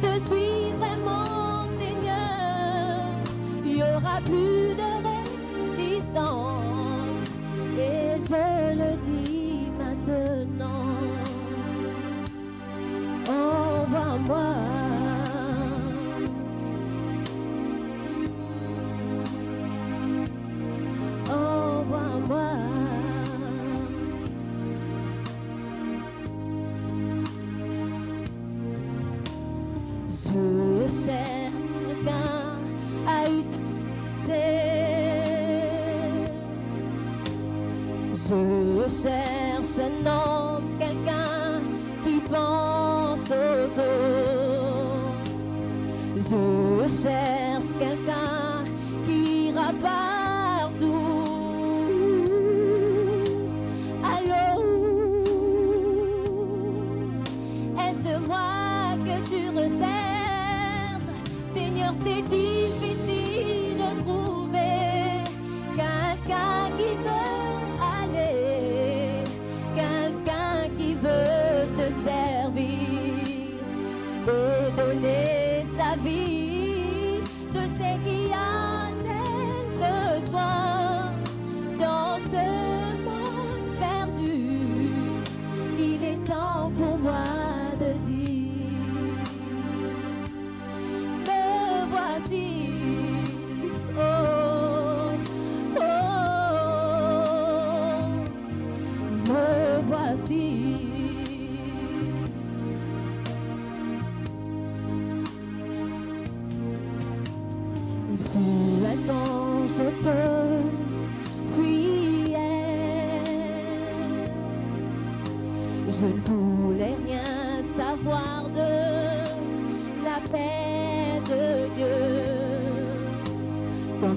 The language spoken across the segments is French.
Te suis vraiment, Seigneur. Il n'y aura plus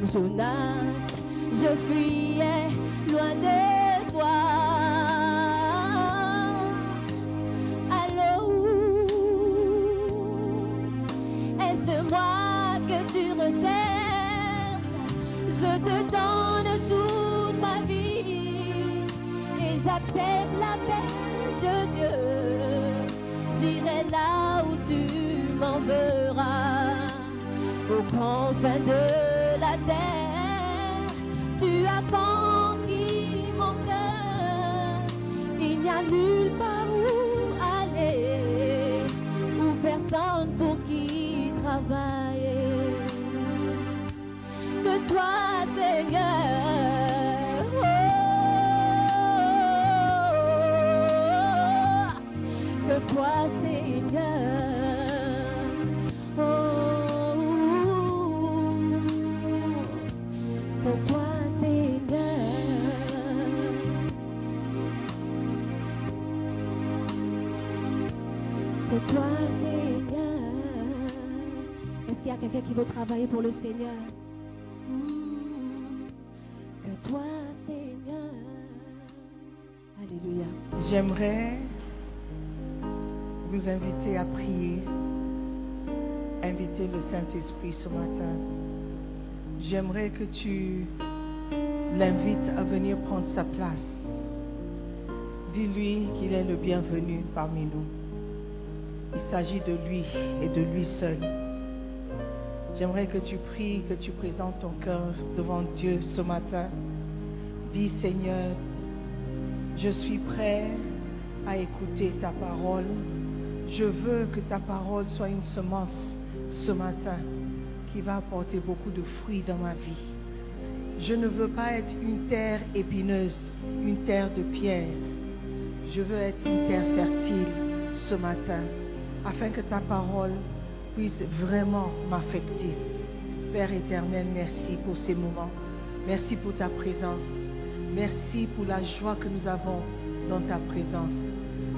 Comme Jonas, je fuyais loin de toi. Allô, est-ce moi que tu recherches Je te donne toute ma vie et j'accepte la paix de Dieu. J'irai là où tu m'enverras, aux confins de nulle part quelqu'un qui veut travailler pour le Seigneur? Mm. Que toi, Seigneur. Alléluia. J'aimerais vous inviter à prier, inviter le Saint-Esprit ce matin. J'aimerais que tu l'invites à venir prendre sa place. Dis-lui qu'il est le bienvenu parmi nous. Il s'agit de lui et de lui seul. J'aimerais que tu pries, que tu présentes ton cœur devant Dieu ce matin. Dis Seigneur, je suis prêt à écouter ta parole. Je veux que ta parole soit une semence ce matin qui va apporter beaucoup de fruits dans ma vie. Je ne veux pas être une terre épineuse, une terre de pierre. Je veux être une terre fertile ce matin afin que ta parole puisse vraiment m'affecter. Père éternel, merci pour ces moments. Merci pour ta présence. Merci pour la joie que nous avons dans ta présence.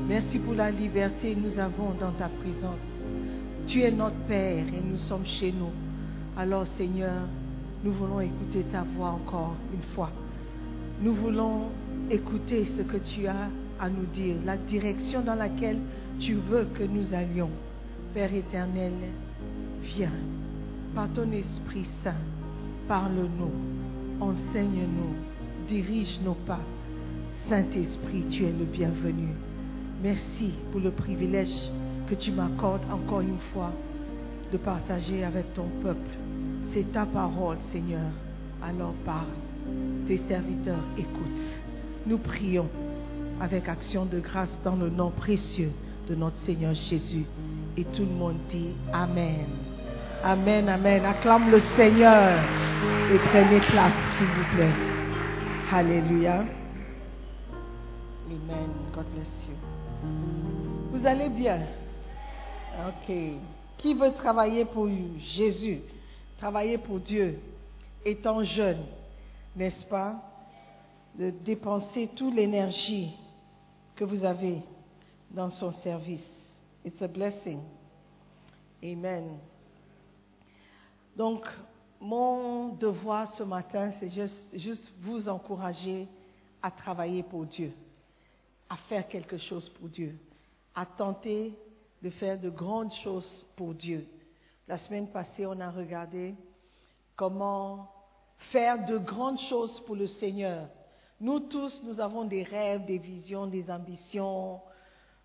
Merci pour la liberté que nous avons dans ta présence. Tu es notre Père et nous sommes chez nous. Alors Seigneur, nous voulons écouter ta voix encore une fois. Nous voulons écouter ce que tu as à nous dire, la direction dans laquelle tu veux que nous allions. Père éternel, viens par ton Esprit Saint, parle-nous, enseigne-nous, dirige nos pas. Saint-Esprit, tu es le bienvenu. Merci pour le privilège que tu m'accordes encore une fois de partager avec ton peuple. C'est ta parole, Seigneur. Alors parle. Tes serviteurs écoutent. Nous prions avec action de grâce dans le nom précieux de notre Seigneur Jésus. Et tout le monde dit Amen. Amen, Amen. Acclame le Seigneur et prenez place, s'il vous plaît. Alléluia. Amen. God bless you. Vous allez bien? Ok. Qui veut travailler pour Jésus? Travailler pour Dieu, étant jeune, n'est-ce pas? De dépenser toute l'énergie que vous avez dans son service. It's a blessing. Amen. Donc, mon devoir ce matin, c'est juste, juste vous encourager à travailler pour Dieu, à faire quelque chose pour Dieu, à tenter de faire de grandes choses pour Dieu. La semaine passée, on a regardé comment faire de grandes choses pour le Seigneur. Nous tous, nous avons des rêves, des visions, des ambitions,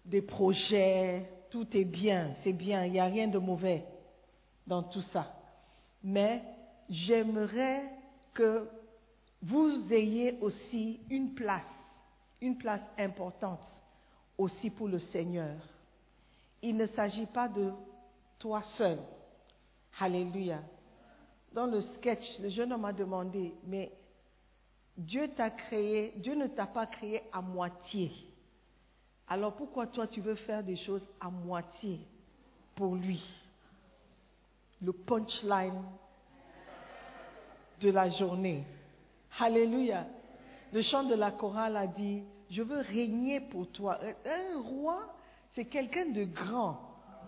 des projets. Tout est bien, c'est bien, il n'y a rien de mauvais dans tout ça. Mais j'aimerais que vous ayez aussi une place, une place importante aussi pour le Seigneur. Il ne s'agit pas de toi seul. Alléluia. Dans le sketch, le jeune homme a demandé, mais Dieu t'a créé, Dieu ne t'a pas créé à moitié. Alors pourquoi toi tu veux faire des choses à moitié pour lui? Le punchline de la journée. Alléluia. Le chant de la chorale a dit, je veux régner pour toi. Un roi, c'est quelqu'un de grand.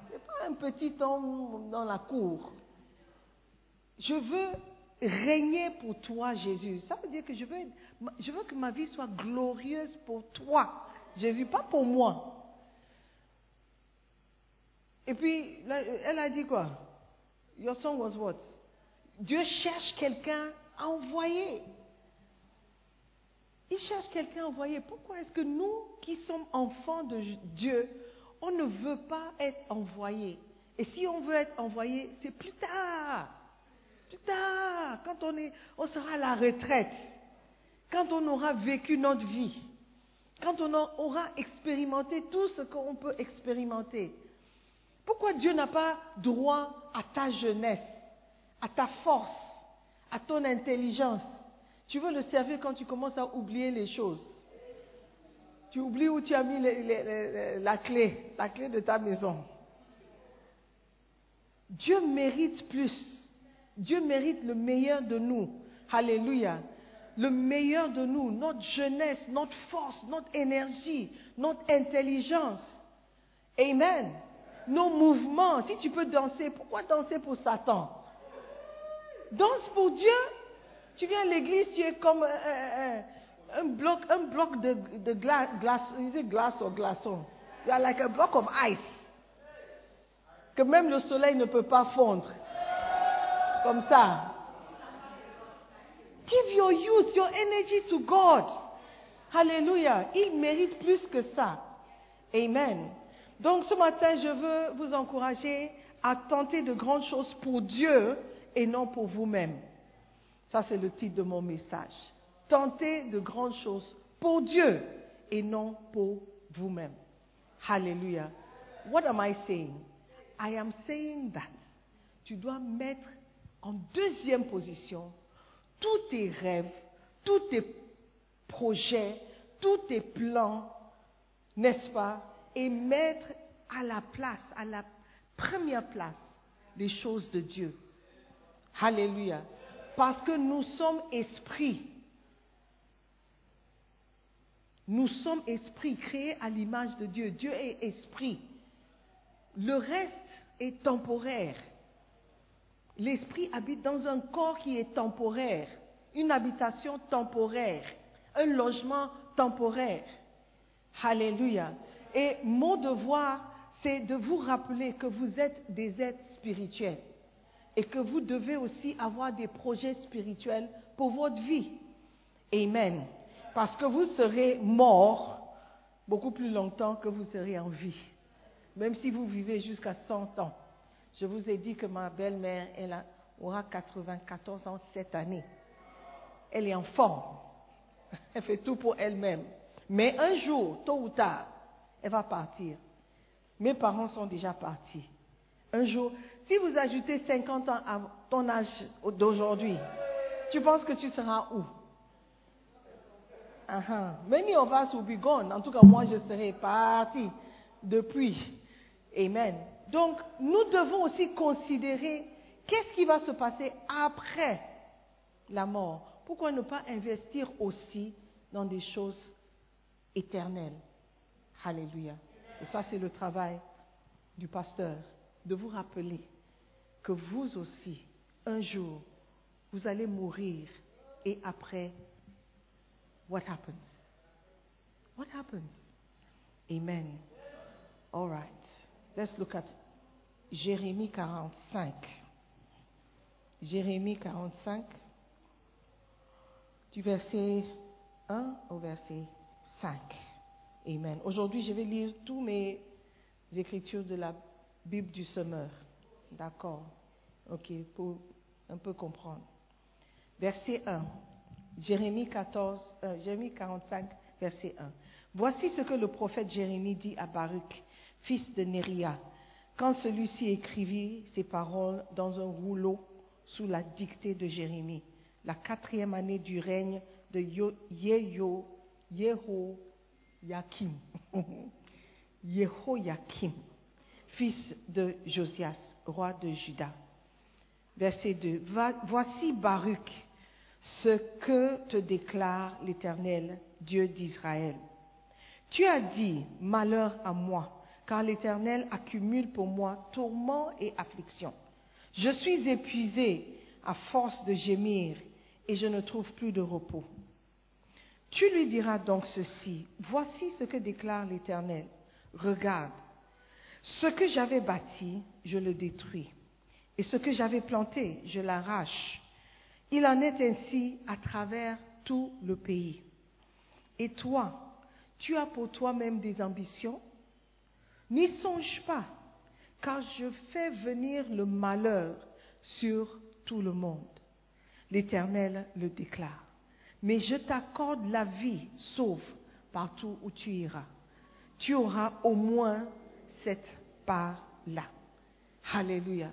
Ce n'est pas un petit homme dans la cour. Je veux régner pour toi, Jésus. Ça veut dire que je veux, je veux que ma vie soit glorieuse pour toi, Jésus, pas pour moi. Et puis, elle a dit quoi? Your son was what? Dieu cherche quelqu'un à envoyer. Il cherche quelqu'un à envoyer. Pourquoi est-ce que nous, qui sommes enfants de Dieu, on ne veut pas être envoyés? Et si on veut être envoyé, c'est plus tard. Plus tard, quand on, est, on sera à la retraite, quand on aura vécu notre vie, quand on aura expérimenté tout ce qu'on peut expérimenter. Pourquoi Dieu n'a pas droit à ta jeunesse, à ta force, à ton intelligence? Tu veux le servir quand tu commences à oublier les choses. Tu oublies où tu as mis la clé, la clé de ta maison. Dieu mérite plus. Dieu mérite le meilleur de nous. Alléluia. Le meilleur de nous, notre jeunesse, notre force, notre énergie, notre intelligence. Amen. Nos mouvements. Si tu peux danser, pourquoi danser pour Satan? Danse pour Dieu. Tu viens à l'église, tu es comme un, un- un- un bloc, de, de gla- glace, it glace ou glaçon. You are like a block of ice. Que même le soleil ne peut pas fondre. Comme ça. Give your youth, your energy to God. Alléluia. Il mérite plus que ça. Amen. Donc ce matin, je veux vous encourager à tenter de grandes choses pour Dieu et non pour vous-même. Ça, c'est le titre de mon message. Tentez de grandes choses pour Dieu et non pour vous-même. Hallelujah. What am I saying? I am saying that tu dois mettre en deuxième position tous tes rêves, tous tes projets, tous tes plans, n'est-ce pas, et mettre à la place, à la première place, les choses de Dieu. Alléluia. Parce que nous sommes esprits. Nous sommes esprits créés à l'image de Dieu. Dieu est esprit. Le reste est temporaire. L'esprit habite dans un corps qui est temporaire, une habitation temporaire, un logement temporaire. Alléluia. Et mon devoir, c'est de vous rappeler que vous êtes des êtres spirituels et que vous devez aussi avoir des projets spirituels pour votre vie. Amen. Parce que vous serez mort beaucoup plus longtemps que vous serez en vie. Même si vous vivez jusqu'à 100 ans. Je vous ai dit que ma belle-mère, elle aura 94 ans cette année. Elle est en forme. Elle fait tout pour elle-même. Mais un jour, tôt ou tard, elle va partir. Mes parents sont déjà partis. Un jour, si vous ajoutez 50 ans à ton âge d'aujourd'hui, tu penses que tu seras où? Uh-huh. Many of us will be gone. En tout cas, moi, je serai parti depuis. Amen. Donc, nous devons aussi considérer qu'est-ce qui va se passer après la mort. Pourquoi ne pas investir aussi dans des choses éternelles? Alléluia. Et ça, c'est le travail du pasteur, de vous rappeler que vous aussi, un jour, vous allez mourir et après, what happens? What happens? Amen. All right. Let's look at Jérémie 45. Jérémie 45, du verset 1 au verset 5. Amen. Aujourd'hui, je vais lire tous mes écritures de la Bible du semeur. D'accord. OK, pour un peu comprendre. Verset 1. Jérémie, 14, euh, Jérémie 45, verset 1. Voici ce que le prophète Jérémie dit à Baruch, fils de Néria, quand celui-ci écrivit ces paroles dans un rouleau sous la dictée de Jérémie, la quatrième année du règne de Yeho-. Yehoyakim, fils de Josias, roi de Juda. Verset 2. Va- Voici Baruch, ce que te déclare l'Éternel, Dieu d'Israël. Tu as dit, malheur à moi, car l'Éternel accumule pour moi tourment et affliction. Je suis épuisé à force de gémir et je ne trouve plus de repos. Tu lui diras donc ceci, voici ce que déclare l'Éternel. Regarde, ce que j'avais bâti, je le détruis, et ce que j'avais planté, je l'arrache. Il en est ainsi à travers tout le pays. Et toi, tu as pour toi-même des ambitions? N'y songe pas, car je fais venir le malheur sur tout le monde. L'Éternel le déclare. Mais je t'accorde la vie, sauf partout où tu iras. Tu auras au moins cette part-là. Alléluia.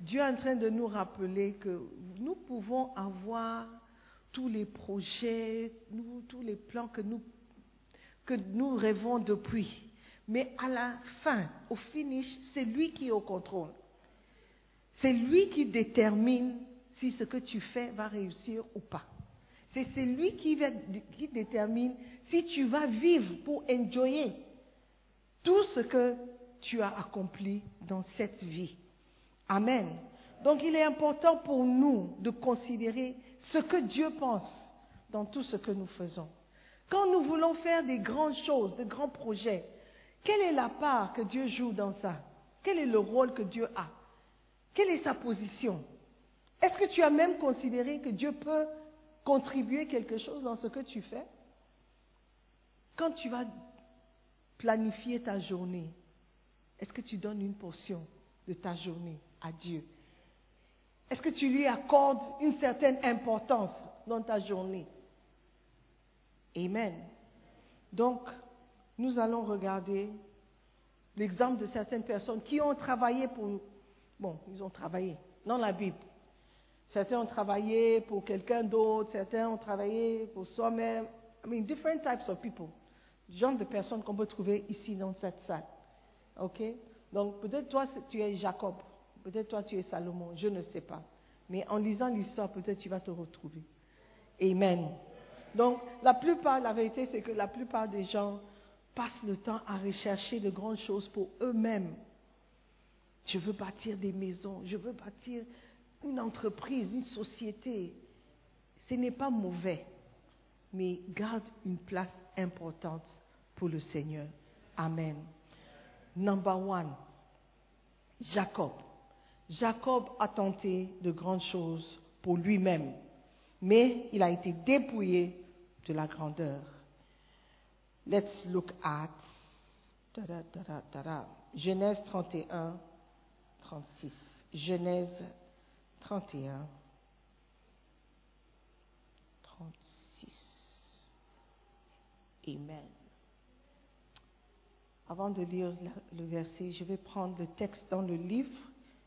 Dieu est en train de nous rappeler que nous pouvons avoir tous les projets, tous les plans que nous rêvons depuis. Mais à la fin, au finish, c'est lui qui est au contrôle. C'est lui qui détermine si ce que tu fais va réussir ou pas. C'est c'est lui qui, qui détermine si tu vas vivre pour enjoyer tout ce que tu as accompli dans cette vie. Amen. Donc il est important pour nous de considérer ce que Dieu pense dans tout ce que nous faisons. Quand nous voulons faire des grandes choses, de grands projets, quelle est la part que Dieu joue dans ça? Quel est le rôle que Dieu a? Quelle est sa position? Est-ce que tu as même considéré que Dieu peut contribuer quelque chose dans ce que tu fais? Quand tu vas planifier ta journée, est-ce que tu donnes une portion de ta journée à Dieu? Est-ce que tu lui accordes une certaine importance dans ta journée? Amen. Donc, nous allons regarder l'exemple de certaines personnes qui ont travaillé pour... Bon, ils ont travaillé dans la Bible. Certains ont travaillé pour quelqu'un d'autre, certains ont travaillé pour soi-même. I mean, different types of people. Genre de personnes qu'on peut trouver ici dans cette salle. OK? Donc, peut-être toi, tu es Jacob. Peut-être toi, tu es Salomon. Je ne sais pas. Mais en lisant l'histoire, peut-être tu vas te retrouver. Amen. Donc, la plupart, la vérité, c'est que la plupart des gens passent le temps à rechercher de grandes choses pour eux-mêmes. Je veux bâtir des maisons, je veux bâtir une entreprise, une société. Ce n'est pas mauvais, mais garde une place importante pour le Seigneur. Amen. Number one, Jacob. Jacob a tenté de grandes choses pour lui-même, mais il a été dépouillé de la grandeur. Let's look at tada. Genèse 31, 36. Genèse 31, 36. Amen. Avant de lire le verset, je vais prendre le texte dans le livre,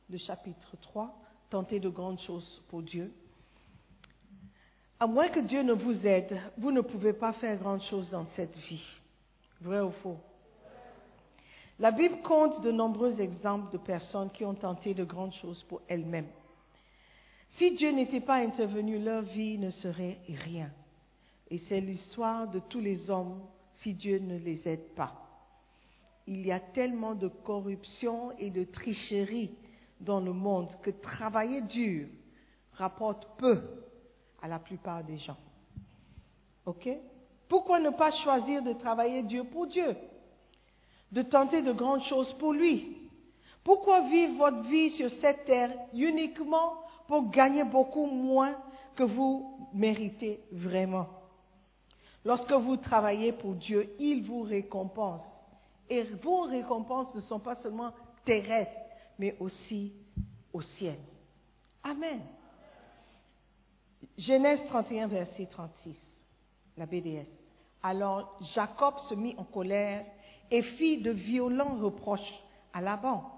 le chapitre 3, Tenter de grandes choses pour Dieu. À moins que Dieu ne vous aide, vous ne pouvez pas faire grand chose dans cette vie. Vrai ou faux? La Bible compte de nombreux exemples de personnes qui ont tenté de grandes choses pour elles-mêmes. Si Dieu n'était pas intervenu, leur vie ne serait rien. Et c'est l'histoire de tous les hommes si Dieu ne les aide pas. Il y a tellement de corruption et de tricherie dans le monde que travailler dur rapporte peu à la plupart des gens. OK? Pourquoi ne pas choisir de travailler dur pour Dieu? De tenter de grandes choses pour lui? Pourquoi vivre votre vie sur cette terre uniquement pour gagner beaucoup moins que vous méritez vraiment? Lorsque vous travaillez pour Dieu, il vous récompense. Et vos récompenses ne sont pas seulement terrestres, mais aussi au ciel. Amen. Genèse 31, verset 36, la BDS. Alors Jacob se mit en colère et fit de violents reproches à Laban.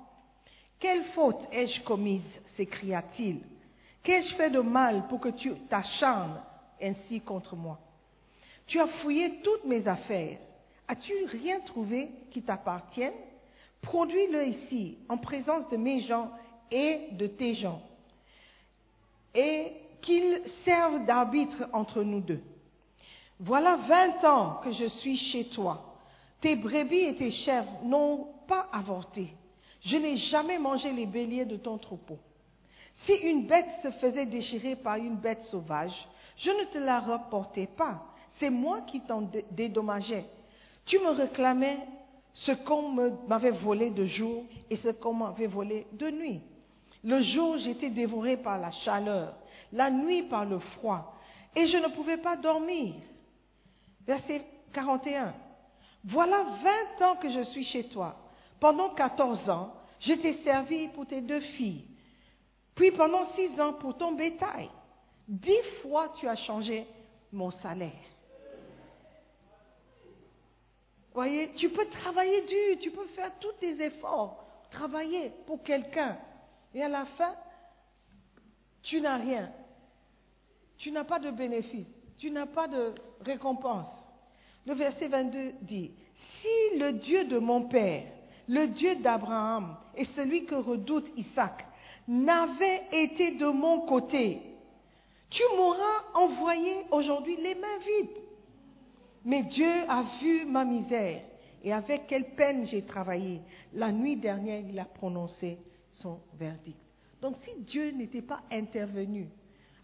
Quelle faute ai-je commise? s'écria-t-il. Qu'ai-je fait de mal pour que tu t'acharnes ainsi contre moi Tu as fouillé toutes mes affaires. As-tu rien trouvé qui t'appartienne Produis-le ici, en présence de mes gens et de tes gens, et qu'ils servent d'arbitre entre nous deux. Voilà vingt ans que je suis chez toi. Tes brebis et tes chèvres n'ont pas avorté. Je n'ai jamais mangé les béliers de ton troupeau. Si une bête se faisait déchirer par une bête sauvage, je ne te la rapportais pas. C'est moi qui t'en dé- dédommageais. Tu me réclamais ce qu'on m'avait volé de jour et ce qu'on m'avait volé de nuit. Le jour, j'étais dévoré par la chaleur, la nuit par le froid, et je ne pouvais pas dormir. Verset 41. Voilà vingt ans que je suis chez toi. Pendant quatorze ans, je t'ai servi pour tes deux filles. Puis pendant six ans pour ton bétail. Dix fois tu as changé mon salaire. Voyez, tu peux travailler dur, tu peux faire tous tes efforts, travailler pour quelqu'un. Et à la fin, tu n'as rien. Tu n'as pas de bénéfice, tu n'as pas de récompense. Le verset 22 dit, Si le Dieu de mon Père, le Dieu d'Abraham et celui que redoute Isaac n'avait été de mon côté, tu m'auras envoyé aujourd'hui les mains vides. Mais Dieu a vu ma misère et avec quelle peine j'ai travaillé. La nuit dernière, il a prononcé son verdict. Donc si Dieu n'était pas intervenu,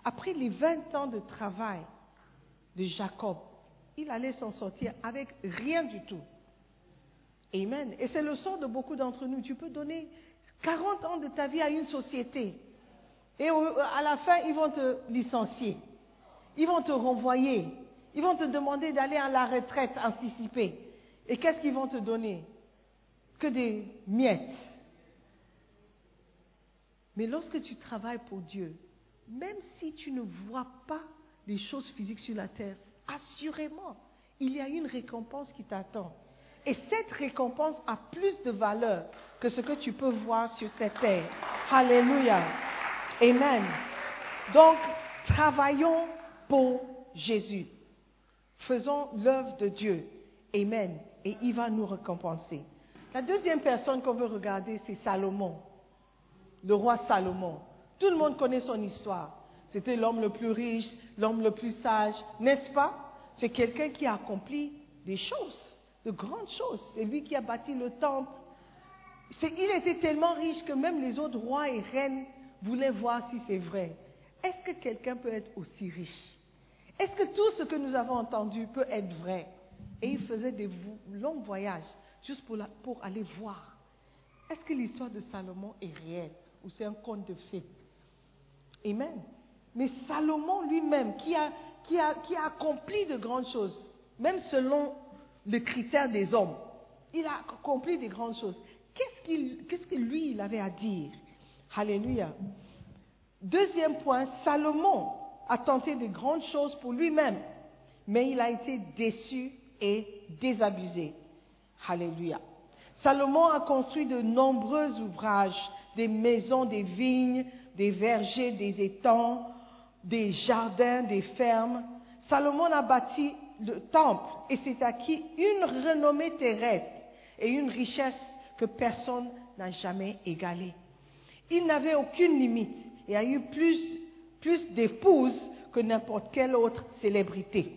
après les 20 ans de travail de Jacob, il allait s'en sortir avec rien du tout. Amen. Et c'est le sort de beaucoup d'entre nous. Tu peux donner 40 ans de ta vie à une société. Et à la fin, ils vont te licencier. Ils vont te renvoyer. Ils vont te demander d'aller à la retraite anticipée. Et qu'est-ce qu'ils vont te donner? Que des miettes. Mais lorsque tu travailles pour Dieu, même si tu ne vois pas les choses physiques sur la terre, assurément, il y a une récompense qui t'attend. Et cette récompense a plus de valeur que ce que tu peux voir sur cette terre. Alléluia. Amen. Donc, travaillons pour Jésus. Faisons l'œuvre de Dieu. Amen. Et il va nous récompenser. La deuxième personne qu'on veut regarder, c'est Salomon, le roi Salomon. Tout le monde connaît son histoire. C'était l'homme le plus riche, l'homme le plus sage, n'est-ce pas? C'est quelqu'un qui a accompli des choses, de grandes choses. C'est lui qui a bâti le temple. il était tellement riche que même les autres rois et reines voulaient voir si c'est vrai. Est-ce que quelqu'un peut être aussi riche? Est-ce que tout ce que nous avons entendu peut être vrai? Et il faisait des longs voyages juste pour, pour aller voir. Est-ce que l'histoire de Salomon est réelle? Ou c'est un conte de fées Amen. Mais Salomon lui-même, qui a, qui, a, qui a accompli de grandes choses, même selon le critère des hommes, il a accompli de grandes choses. Qu'est-ce, qu'est-ce que lui, il avait à dire? Alléluia. Deuxième point, Salomon a tenté de grandes choses pour lui-même, mais il a été déçu et désabusé. Alléluia. Salomon a construit de nombreux ouvrages, des maisons, des vignes, des vergers, des étangs, des jardins, des fermes. Salomon a bâti le temple et s'est acquis une renommée terrestre et une richesse que personne n'a jamais égalée. Il n'avait aucune limite et a eu plus, plus d'épouses que n'importe quelle autre célébrité.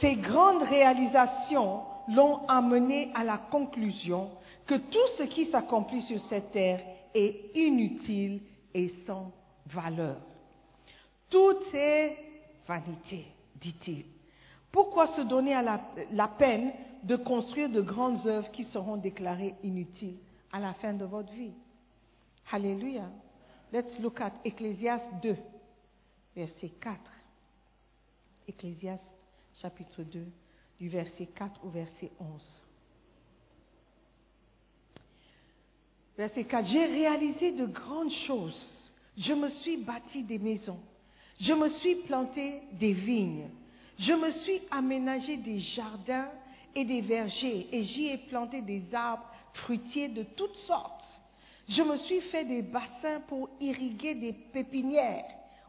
Ces grandes réalisations l'ont amené à la conclusion que tout ce qui s'accomplit sur cette terre est inutile et sans valeur. Tout est vanité, dit-il. Pourquoi se donner à la, la, peine de construire de grandes œuvres qui seront déclarées inutiles à la fin de votre vie? Alléluia. Let's look at Ecclésiaste 2, verset 4. Ecclésiaste chapitre 2, du verset 4 au verset 11. Verset 4. J'ai réalisé de grandes choses. Je me suis bâti des maisons. Je me suis planté des vignes. Je me suis aménagé des jardins et des vergers et j'y ai planté des arbres fruitiers de toutes sortes. Je me suis fait des bassins pour irriguer des pépinières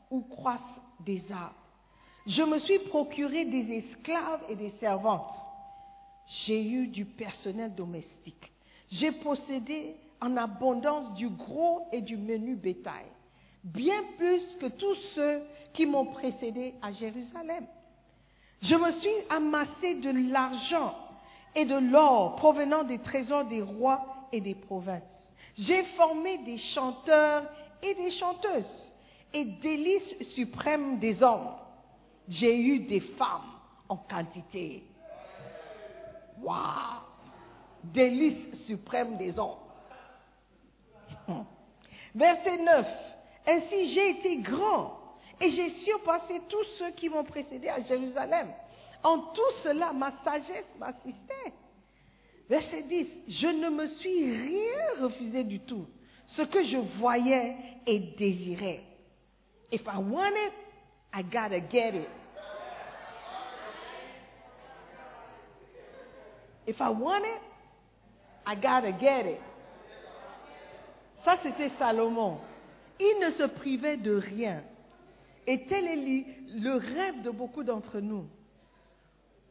où croissent des arbres. Je me suis procuré des esclaves et des servantes. J'ai eu du personnel domestique. J'ai possédé en abondance du gros et du menu bétail, bien plus que tous ceux qui m'ont précédé à Jérusalem. Je me suis amassé de l'argent et de l'or provenant des trésors des rois et des provinces. J'ai formé des chanteurs et des chanteuses et délices suprêmes des hommes. J'ai eu des femmes en quantité. Waouh! Délices suprêmes des hommes. Verset 9. Ainsi j'ai été grand et j'ai surpassé tous ceux qui m'ont précédé à Jérusalem. En tout cela, ma sagesse m'assistait. Verset 10. Je ne me suis rien refusé du tout. Ce que je voyais et désirais. If I want it, I gotta get it. If I want it, I gotta get it. Ça, c'était Salomon. Il ne se privait de rien. Et tel est le rêve de beaucoup d'entre nous.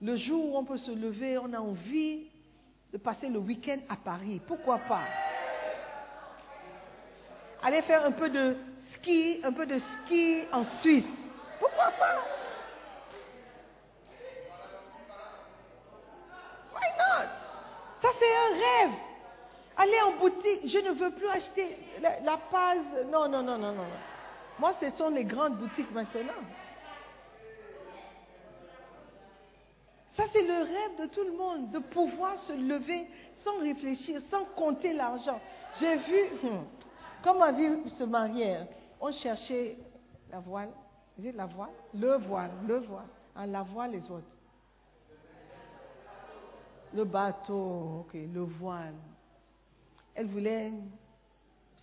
le jour où on peut se lever, on a envie de passer le week-end à Paris. Pourquoi pas? Aller faire un peu de ski, un peu de ski en Suisse. Pourquoi pas? Why not? Ça c'est un rêve. Aller en boutique, je ne veux plus acheter la, la. Non, non, non, non, non. Moi, ce sont les grandes boutiques maintenant. Ça, c'est le rêve de tout le monde, de pouvoir se lever sans réfléchir, sans compter l'argent. J'ai vu, hum, comme ma vie se mariait, on cherchait la voile. J'ai la voile? Le voile, le voile. Hein, la voile, les autres. Le bateau, ok, le voile. Elle voulait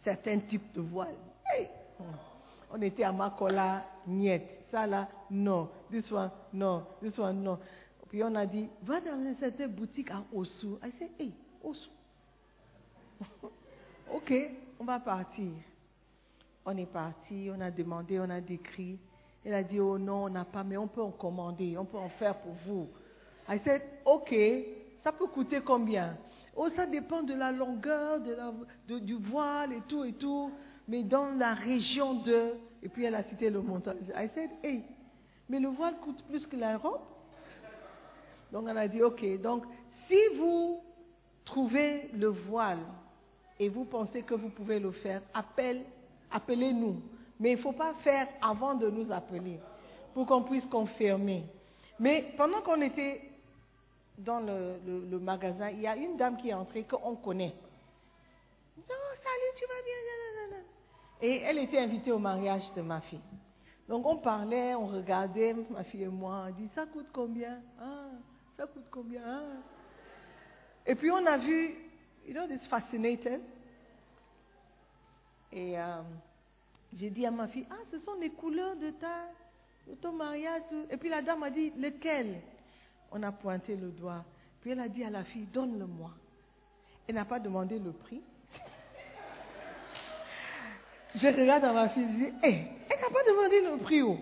certains types de voile. Hey. On était à Makola, niet. Ça là, non. This one, non. This one, non. Puis on a dit, va dans cette boutique à Osu. I said, hey, Osu. ok, on va partir. On est parti, on a demandé, on a décrit. Elle a dit, oh non, on n'a pas, mais on peut en commander, on peut en faire pour vous. I said, ok, ça peut coûter combien? Oh, ça dépend de la longueur de du voile et tout et tout, mais dans la région de... Et puis elle a cité le montant. I said, hey, mais le voile coûte plus que la robe? Donc on a dit, ok, donc si vous trouvez le voile et vous pensez que vous pouvez le faire, appelez-nous. Mais il ne faut pas faire avant de nous appeler pour qu'on puisse confirmer. Mais pendant qu'on était dans le, magasin, il y a une dame qui est entrée qu'on connaît. Non, salut, tu vas bien. Et elle était invitée au mariage de ma fille. Donc on parlait, on regardait, ma fille et moi, on dit, ça coûte combien? Ah, ça coûte combien? Hein? Et puis on a vu, you know, this fascinated. Et euh, j'ai dit à ma fille, ah, ce sont les couleurs de, ta, de ton mariage. Et puis la dame a dit, lequel? On a pointé le doigt. Puis elle a dit à la fille, donne-le-moi. Elle n'a pas demandé le prix. je regarde à ma fille, je dis, hey, elle n'a pas demandé le prix. Oh.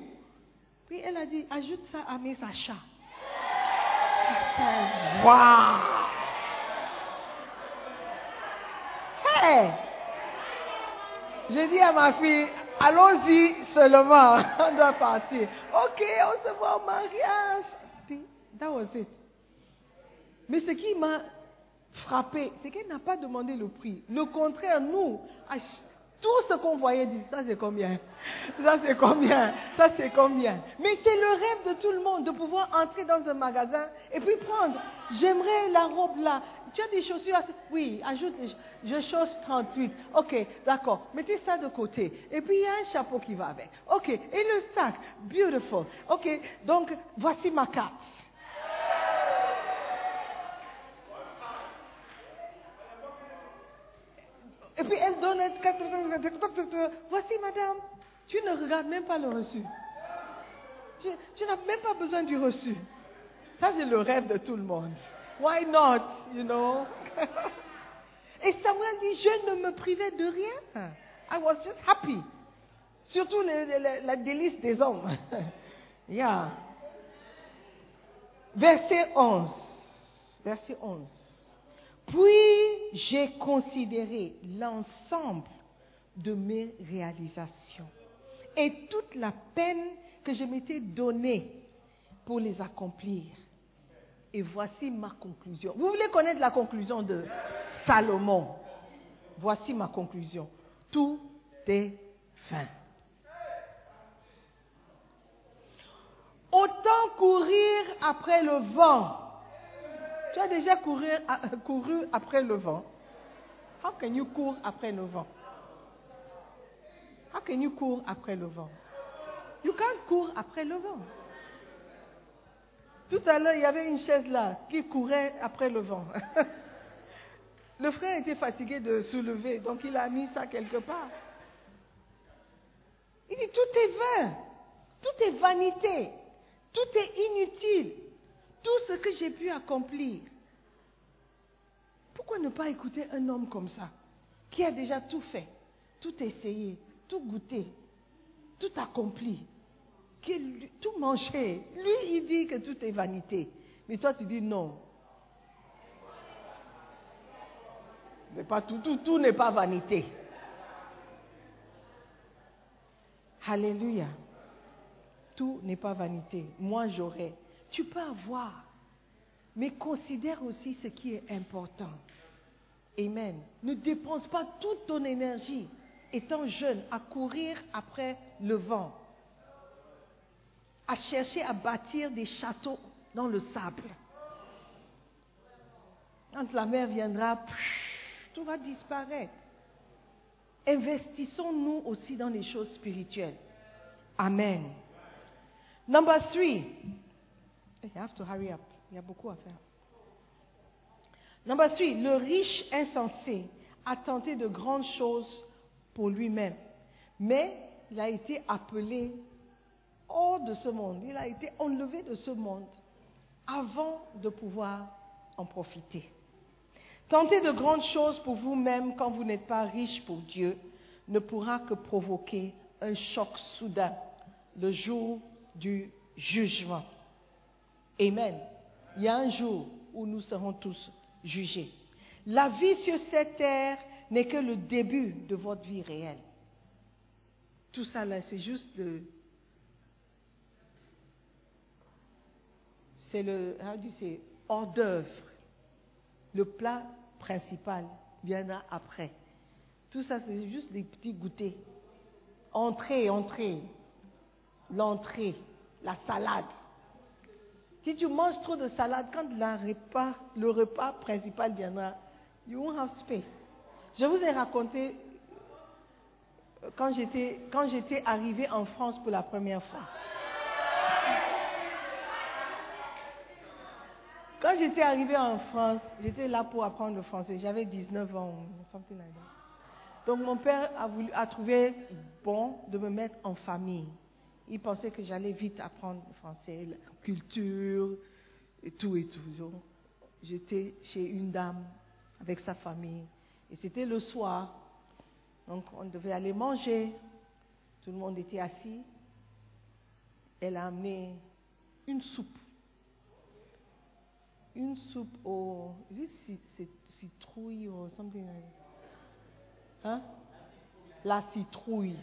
Puis elle a dit, ajoute ça à mes achats. Wow! Hey! J'ai dit à ma fille, allons-y seulement, on doit partir. Ok, on se voit au mariage. That was it. Mais ce qui m'a frappé, c'est qu'elle n'a pas demandé le prix. Le contraire, nous, tout ce qu'on voyait dit, ça c'est combien? Ça c'est combien? Ça c'est combien? Mais c'est le rêve de tout le monde de pouvoir entrer dans un magasin et puis prendre. J'aimerais la robe là. Tu as des chaussures Oui, ajoute je chose 38. Ok, d'accord. Mettez ça de côté. Et puis il y a un chapeau qui va avec. Ok, et le sac. Beautiful. Ok, donc voici ma carte. Et puis elle donne Voici madame, tu ne regardes même pas le reçu. Tu, n'as même pas besoin du reçu. Ça, c'est le rêve de tout le monde. Why not, you know? Et Samuel dit, je ne me privais de rien. I was just happy. Surtout la délice des hommes. yeah. Verset 11. Verset 11. Puis j'ai considéré l'ensemble de mes réalisations et toute la peine que je m'étais donnée pour les accomplir. Et voici ma conclusion. Vous voulez connaître la conclusion de Salomon? Voici ma conclusion. Tout est fin. Autant courir après le vent tu as déjà couru, couru après le vent. How can you cours après le vent? How can you cours après le vent? You can't cours après le vent. Tout à l'heure, il y avait une chaise là qui courait après le vent. le frère était fatigué de soulever, donc il a mis ça quelque part. Il dit, tout est vain, tout est vanité, tout est inutile tout ce que j'ai pu accomplir. Pourquoi ne pas écouter un homme comme ça, qui a déjà tout fait, tout essayé, tout goûté, tout accompli, tout mangé? Lui, il dit que tout est vanité, Mais toi, tu dis non. Mais pas tout, tout, tout n'est pas vanité. Alléluia. Tout n'est pas vanité. Moi, j'aurais. Tu peux avoir. Mais considère aussi ce qui est important. Amen. Ne dépense pas toute ton énergie, étant jeune, à courir après le vent, à chercher à bâtir des châteaux dans le sable. Quand la mer viendra, tout va disparaître. Investissons-nous aussi dans les choses spirituelles. Amen. Number three. You have to hurry up. Il y a beaucoup à faire. Number three, le riche insensé a tenté de grandes choses pour lui-même, mais il a été appelé hors de ce monde, il a été enlevé de ce monde avant de pouvoir en profiter. Tenter de grandes choses pour vous-même quand vous n'êtes pas riche pour Dieu ne pourra que provoquer un choc soudain le jour du jugement. Amen. Il y a un jour où nous serons tous jugés. La vie sur cette terre n'est que le début de votre vie réelle. Tout ça là, c'est juste le. C'est le. Say? Hors d'œuvre. Le plat principal viendra après. Tout ça, c'est juste des petits goûters. Entrée, entrée. L'entrée, la salade. Si tu manges trop de salade, quand repas, le repas principal viendra, you won't have space. Je vous ai raconté quand j'étais, quand j'étais arrivée en France pour la première fois. Quand j'étais arrivée en France, j'étais là pour apprendre le français. J'avais 19 ans, something like that. Donc mon père a, voulu, a trouvé bon de me mettre en famille. Il pensait que j'allais vite apprendre le français, la culture et tout et tout. J'étais chez une dame avec sa famille et c'était le soir. Donc on devait aller manger. Tout le monde était assis. Elle a amené une soupe. Une soupe au. C'est citrouille ou something Hein? La citrouille.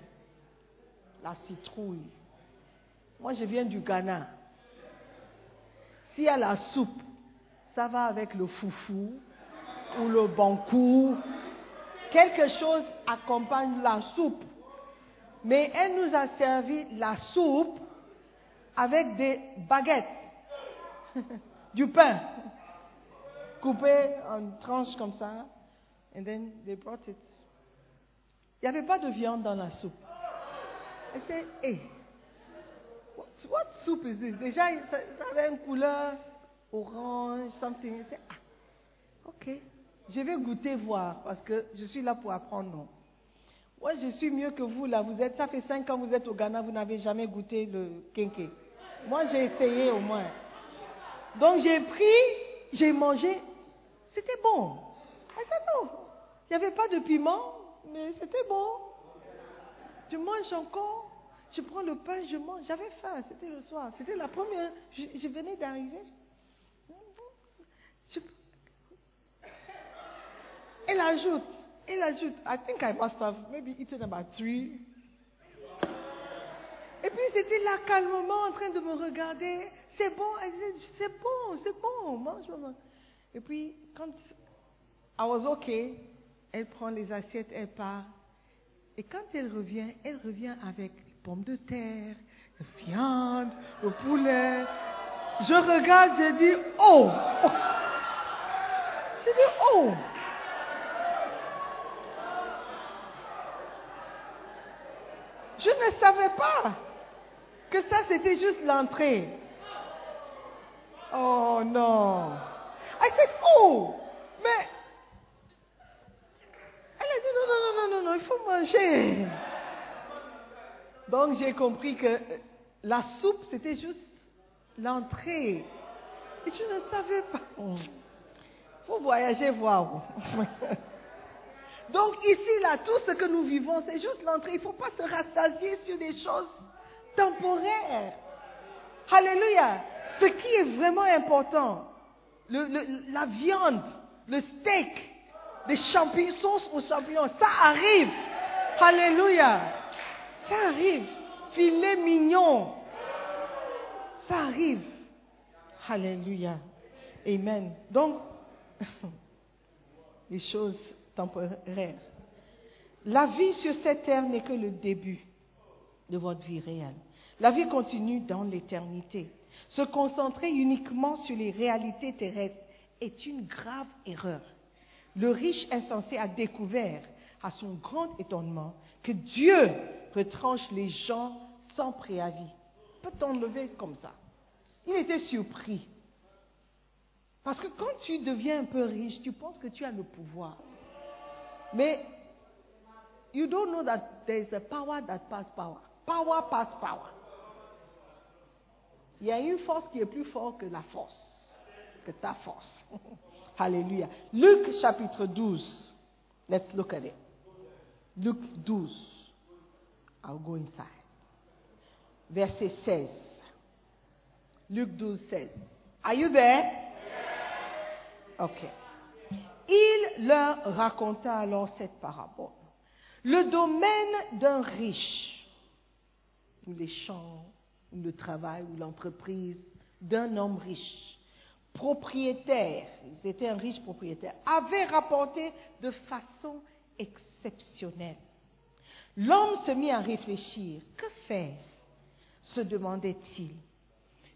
La citrouille. Moi, je viens du Ghana. S'il y a la soupe, ça va avec le foufou ou le bankou. Quelque chose accompagne la soupe. Mais elle nous a servi la soupe avec des baguettes, du pain, coupé en tranches comme ça. And then they brought it. Il n'y avait pas de viande dans la soupe. Hey, what soup is this? Déjà, ça, avait une couleur orange, something. ah, ok, je vais goûter voir parce que je suis là pour apprendre. Moi, je suis mieux que vous là. Vous êtes, ça fait cinq ans que vous êtes au Ghana, vous n'avez jamais goûté le kenke. Moi, j'ai essayé au moins. Donc, j'ai pris, j'ai mangé. C'était bon. non. Il n'y avait pas de piment, mais c'était bon. Tu manges encore? Je prends le pain, je mange. J'avais faim, c'était le soir. C'était la première. Je, venais d'arriver. Elle ajoute, elle ajoute, I think I must have maybe eaten about three. Et puis c'était là calmement en train de me regarder. C'est bon, c'est bon, c'est bon, mange, mange. Et puis quand I was okay, elle prend les assiettes, elle part. Et quand elle revient, elle revient avec pommes de terre, la viande, le poulet. Je regarde, je dis, oh! Je dis, oh! Je ne savais pas que ça c'était juste l'entrée. Oh non. I said, oh! Mais. Elle a dit, non, non, non, non, non, non, il faut manger. Donc j'ai compris que la soupe, c'était juste l'entrée. Et je ne savais pas. Il faut voyager voir. Donc ici, là, tout ce que nous vivons, c'est juste l'entrée. Il ne faut pas se rassasier sur des choses temporaires. Alléluia. Ce qui est vraiment important, le- le- la viande, le steak, les champignons, sauce aux champignons, ça arrive. Alléluia. Ça arrive. Filet mignon. Ça arrive. Alléluia. Amen. Donc, les choses temporaires. La vie sur cette terre n'est que le début de votre vie réelle. La vie continue dans l'éternité. Se concentrer uniquement sur les réalités terrestres est une grave erreur. Le riche insensé a découvert, à son grand étonnement, que Dieu retranche les gens sans préavis. Peut t'enlever comme ça. Il était surpris. Parce que quand tu deviens un peu riche, tu penses que tu as le pouvoir. Mais you don't know that there is a power that pass power. Power pass power. Il y a une force qui est plus forte que la force, que ta force. Alléluia. Luc chapitre 12. Let's look at it. Luc 12. I'll go inside. Verset 16. Luc 12, 16. Are you there? Ok. Il leur raconta alors cette parabole. Le domaine d'un riche, ou les champs, ou le travail, ou l'entreprise d'un homme riche, propriétaire, ils étaient un riche propriétaire, avait rapporté de façon exceptionnelle. L'homme se mit à réfléchir. Que faire? se demandait-il.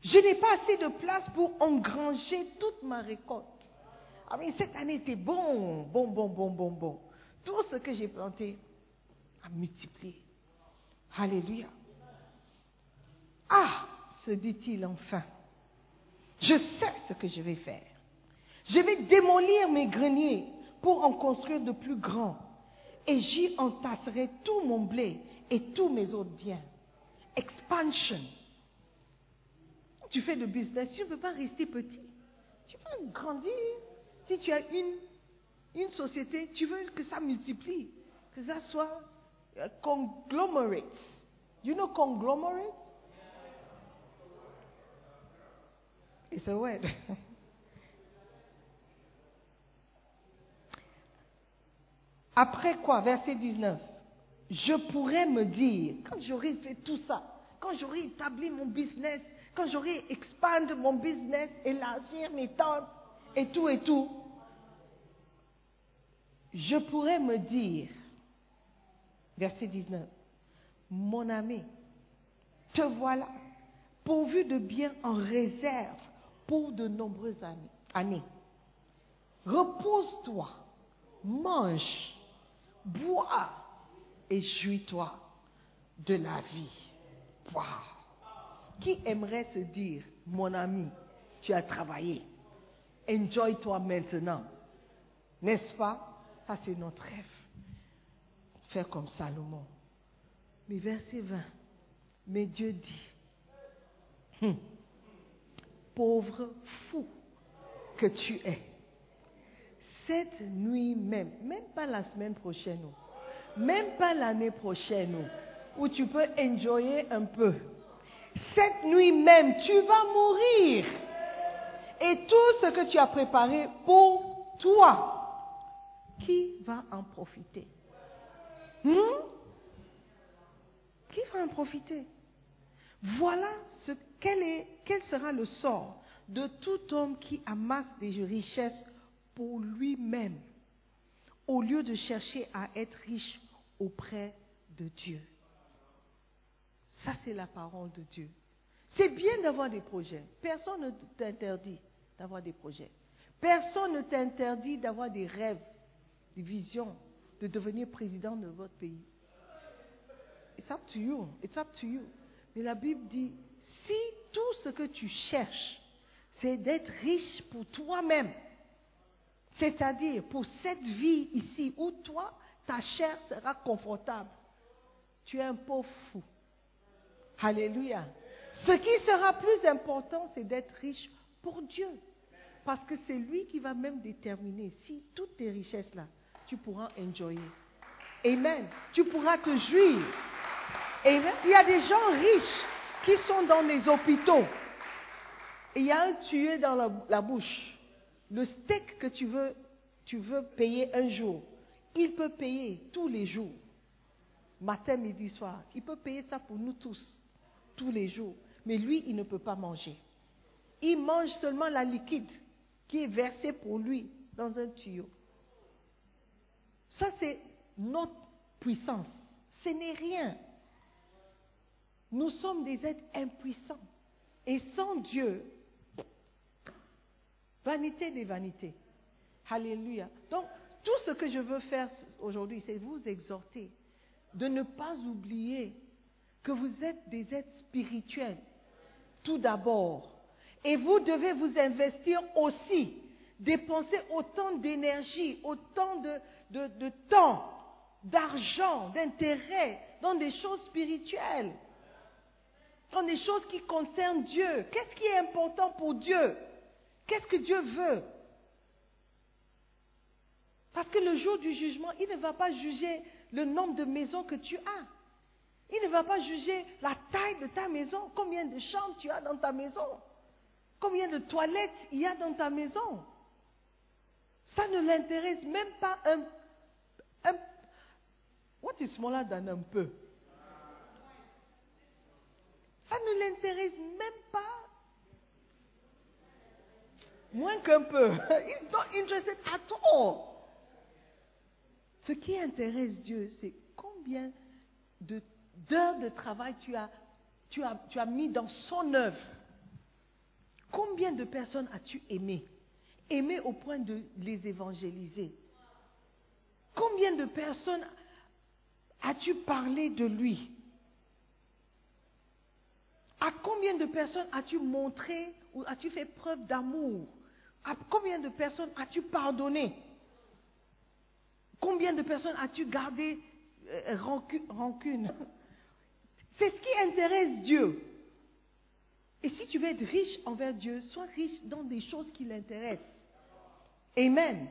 Je n'ai pas assez de place pour engranger toute ma récolte. Ah mais cette année était bon, bon, bon, bon, bon, bon. Tout ce que j'ai planté a multiplié. Alléluia. Ah, se dit-il enfin, je sais ce que je vais faire. Je vais démolir mes greniers pour en construire de plus grands. Et j'y entasserai tout mon blé et tous mes autres biens. Expansion. Tu fais le business, tu ne peux pas rester petit. Tu veux grandir. Si tu as une, une société, tu veux que ça multiplie, que ça soit uh, conglomerate. You know conglomerate? It's a word. Après quoi, verset 19, je pourrais me dire, quand j'aurai fait tout ça, quand j'aurai établi mon business, quand j'aurai expandé mon business, élargir mes tentes et tout et tout, je pourrais me dire, verset 19, mon ami, te voilà, pourvu de bien en réserve pour de nombreuses années. Repose-toi, mange, bois et jouis-toi de la vie. Qui aimerait se dire, mon ami, tu as travaillé, enjoy-toi maintenant. N'est-ce pas? Ça, c'est notre rêve. Faire comme Salomon. Mais verset 20, mais Dieu dit, Hum, pauvre fou que tu es, cette nuit même, même pas la semaine prochaine, même pas l'année prochaine, où tu peux enjoyer un peu, cette nuit même, tu vas mourir. Et tout ce que tu as préparé pour toi, qui va en profiter? Hmm? Qui va en profiter? Voilà ce, quel, est, quel sera le sort de tout homme qui amasse des richesses pour lui-même, au lieu de chercher à être riche auprès de Dieu. Ça, c'est la parole de Dieu. C'est bien d'avoir des projets. Personne ne t'interdit d'avoir des projets. Personne ne t'interdit d'avoir des rêves, des visions, de devenir président de votre pays. It's up to you. It's up to you. Mais la Bible dit, si tout ce que tu cherches, c'est d'être riche pour toi-même, c'est-à-dire pour cette vie ici où toi, ta chair sera confortable, tu es un pauvre fou. Alléluia. Ce qui sera plus important, c'est d'être riche pour Dieu. Parce que c'est lui qui va même déterminer si toutes tes richesses-là, tu pourras enjoyer. Amen. Tu pourras te jouir. Amen. Il y a des gens riches qui sont dans les hôpitaux. il y a un tué dans la bouche. Le steak que tu veux, tu veux payer un jour, il peut payer tous les jours. Matin, midi, soir. Il peut payer ça pour nous tous, tous les jours. Mais lui, il ne peut pas manger. Il mange seulement la liquide qui est versée pour lui dans un tuyau. Ça, c'est notre puissance. Ce n'est rien. Nous sommes des êtres impuissants. Et sans Dieu, vanité des vanités. Alléluia. Donc, tout ce que je veux faire aujourd'hui, c'est vous exhorter de ne pas oublier que vous êtes des êtres spirituels, tout d'abord. Et vous devez vous investir aussi, dépenser autant d'énergie, autant de, de- de temps, d'argent, d'intérêt dans des choses spirituelles, dans des choses qui concernent Dieu. Qu'est-ce qui est important pour Dieu? Qu'est-ce que Dieu veut? Parce que le jour du jugement, il ne va pas juger le nombre de maisons que tu as. Il ne va pas juger la taille de ta maison, combien de chambres tu as dans ta maison, combien de toilettes il y a dans ta maison. Ça ne l'intéresse même pas un, What is smaller than un peu? Ça ne l'intéresse même pas moins qu'un peu. He's not interested at. Ce qui intéresse Dieu, c'est combien de- d'heures de travail tu as, tu, as, tu as mis dans son œuvre. Combien de personnes as-tu aimé? Aimé au point de les évangéliser. Combien de personnes as-tu parlé de lui? À combien de personnes as-tu montré ou as-tu fait preuve d'amour? À combien de personnes as-tu pardonné? Combien de personnes as-tu gardé euh, rancu- rancune? C'est ce qui intéresse Dieu. Et si tu veux être riche envers Dieu, sois riche dans des choses qui l'intéressent. Amen.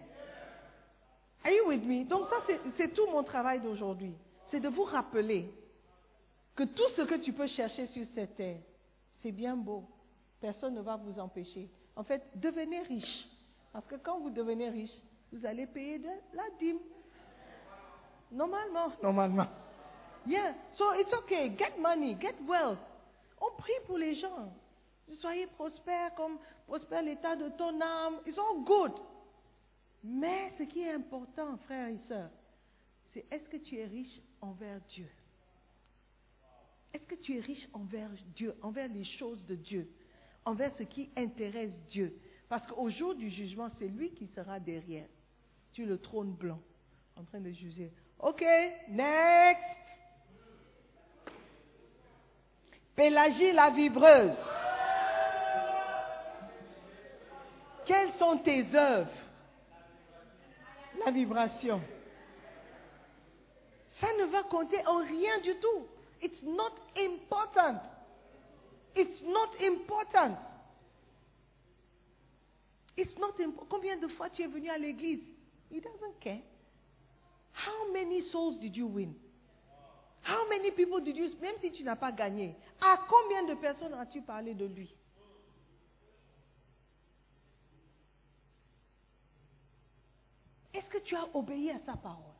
Are you with me? Donc ça, c'est tout mon travail d'aujourd'hui. C'est de vous rappeler que tout ce que tu peux chercher sur cette terre, c'est bien beau. Personne ne va vous empêcher. En fait, devenez riche. Parce que quand vous devenez riche, vous allez payer de la dîme. Normalement. Normalement. Yeah. So it's okay. Get money, get wealth. On prie pour les gens. Soyez prospères comme prospère l'état de ton âme. It's all good. Mais ce qui est important, frères et sœurs, c'est est-ce que tu es riche envers Dieu? Est-ce que tu es riche envers Dieu, envers les choses de Dieu, envers ce qui intéresse Dieu Parce qu'au jour du jugement, c'est lui qui sera derrière, sur le trône blanc, en train de juger. Ok, next. Pélagie la vibreuse. Quelles sont tes œuvres? La vibration. Ça ne va compter en rien du tout. It's not important. It's not important. It's not imp- Combien de fois tu es venu à l'église? He doesn't care. How many souls did you win? How many people did you, même si tu n'as pas gagné, à combien de personnes as-tu parlé de lui? Est-ce que tu as obéi à sa parole?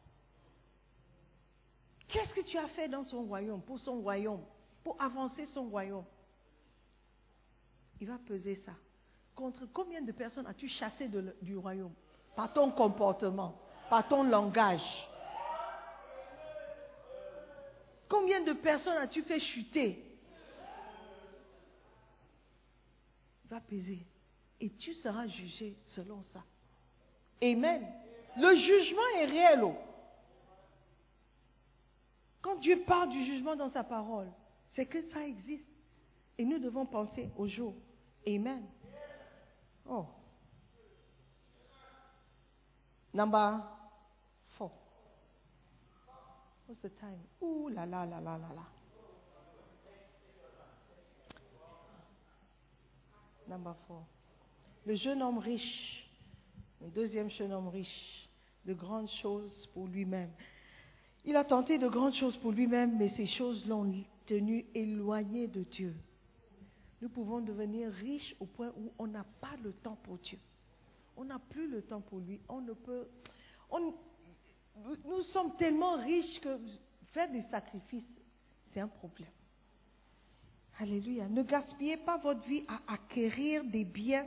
Qu'est-ce que tu as fait dans son royaume, pour son royaume, pour avancer son royaume? Il va peser ça. Contre combien de personnes as-tu chassé du royaume? Par ton comportement, par ton langage. Combien de personnes as-tu fait chuter? Il va peser. Et tu seras jugé selon ça. Amen. Le jugement est réel. oh. Quand Dieu parle du jugement dans sa parole, c'est que ça existe. Et nous devons penser au jour. Amen. Oh. Number four. What's the time? Ouh là là là là là là. Number four. Le jeune homme riche, le deuxième jeune homme riche, de grandes choses pour lui-même. Il a tenté de grandes choses pour lui-même, mais ces choses l'ont tenu éloigné de Dieu. Nous pouvons devenir riches au point où on n'a pas le temps pour Dieu. On n'a plus le temps pour lui. On ne peut. on- nous sommes tellement riches que faire des sacrifices, c'est un problème. Alléluia. Ne gaspillez pas votre vie à acquérir des biens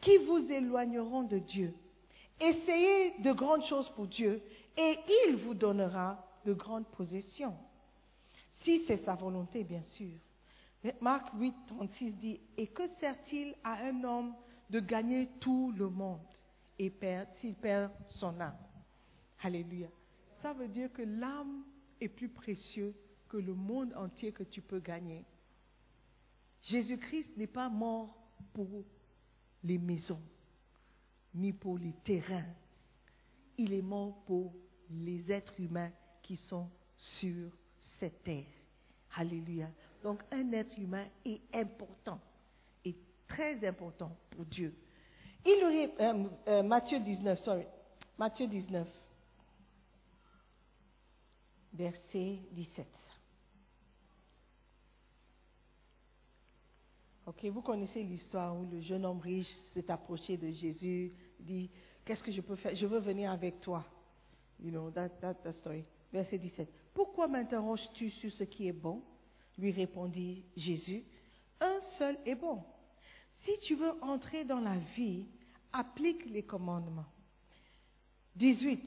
qui vous éloigneront de Dieu. Essayez de grandes choses pour Dieu et il vous donnera de grandes possessions. Si c'est sa volonté, bien sûr. Marc 8, 36 dit, Et que sert-il à un homme de gagner tout le monde et s'il perd son âme? Alléluia. Ça veut dire que l'âme est plus précieux que le monde entier que tu peux gagner. Jésus-Christ n'est pas mort pour les maisons, ni pour les terrains. Il est mort pour les êtres humains qui sont sur cette terre. Alléluia. Donc un être humain est important, est très important pour Dieu. Il lui, euh, euh, Matthieu 19, sorry, Matthieu 19, verset 17. Ok, vous connaissez l'histoire où le jeune homme riche s'est approché de Jésus, dit, qu'est-ce que je peux faire? Je veux venir avec toi. You know, that, that story. Verset 17. Pourquoi m'interroges-tu sur ce qui est bon? Lui répondit Jésus. Un seul est bon. Si tu veux entrer dans la vie, applique les commandements. 18.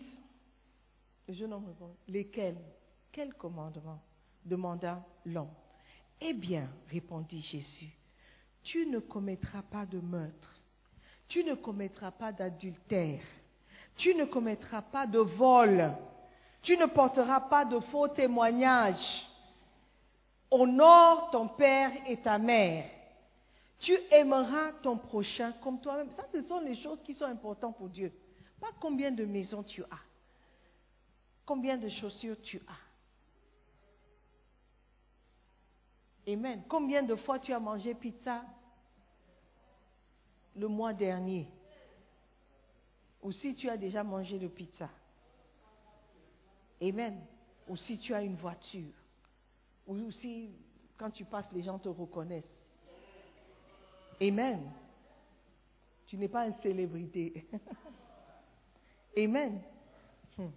Le jeune homme répond, lesquels? Quels commandements? demanda l'homme. Eh bien, répondit Jésus, tu ne commettras pas de meurtre, tu ne commettras pas d'adultère, tu ne commettras pas de vol, tu ne porteras pas de faux témoignages. Honore ton père et ta mère. Tu aimeras ton prochain comme toi-même. Ça, ce sont les choses qui sont importantes pour Dieu. Pas combien de maisons tu as, combien de chaussures tu as. Amen. Combien de fois tu as mangé pizza le mois dernier Ou si tu as déjà mangé de pizza Amen. Ou si tu as une voiture ou si quand tu passes, les gens te reconnaissent. Amen. Tu n'es pas une célébrité. Amen. Hmm.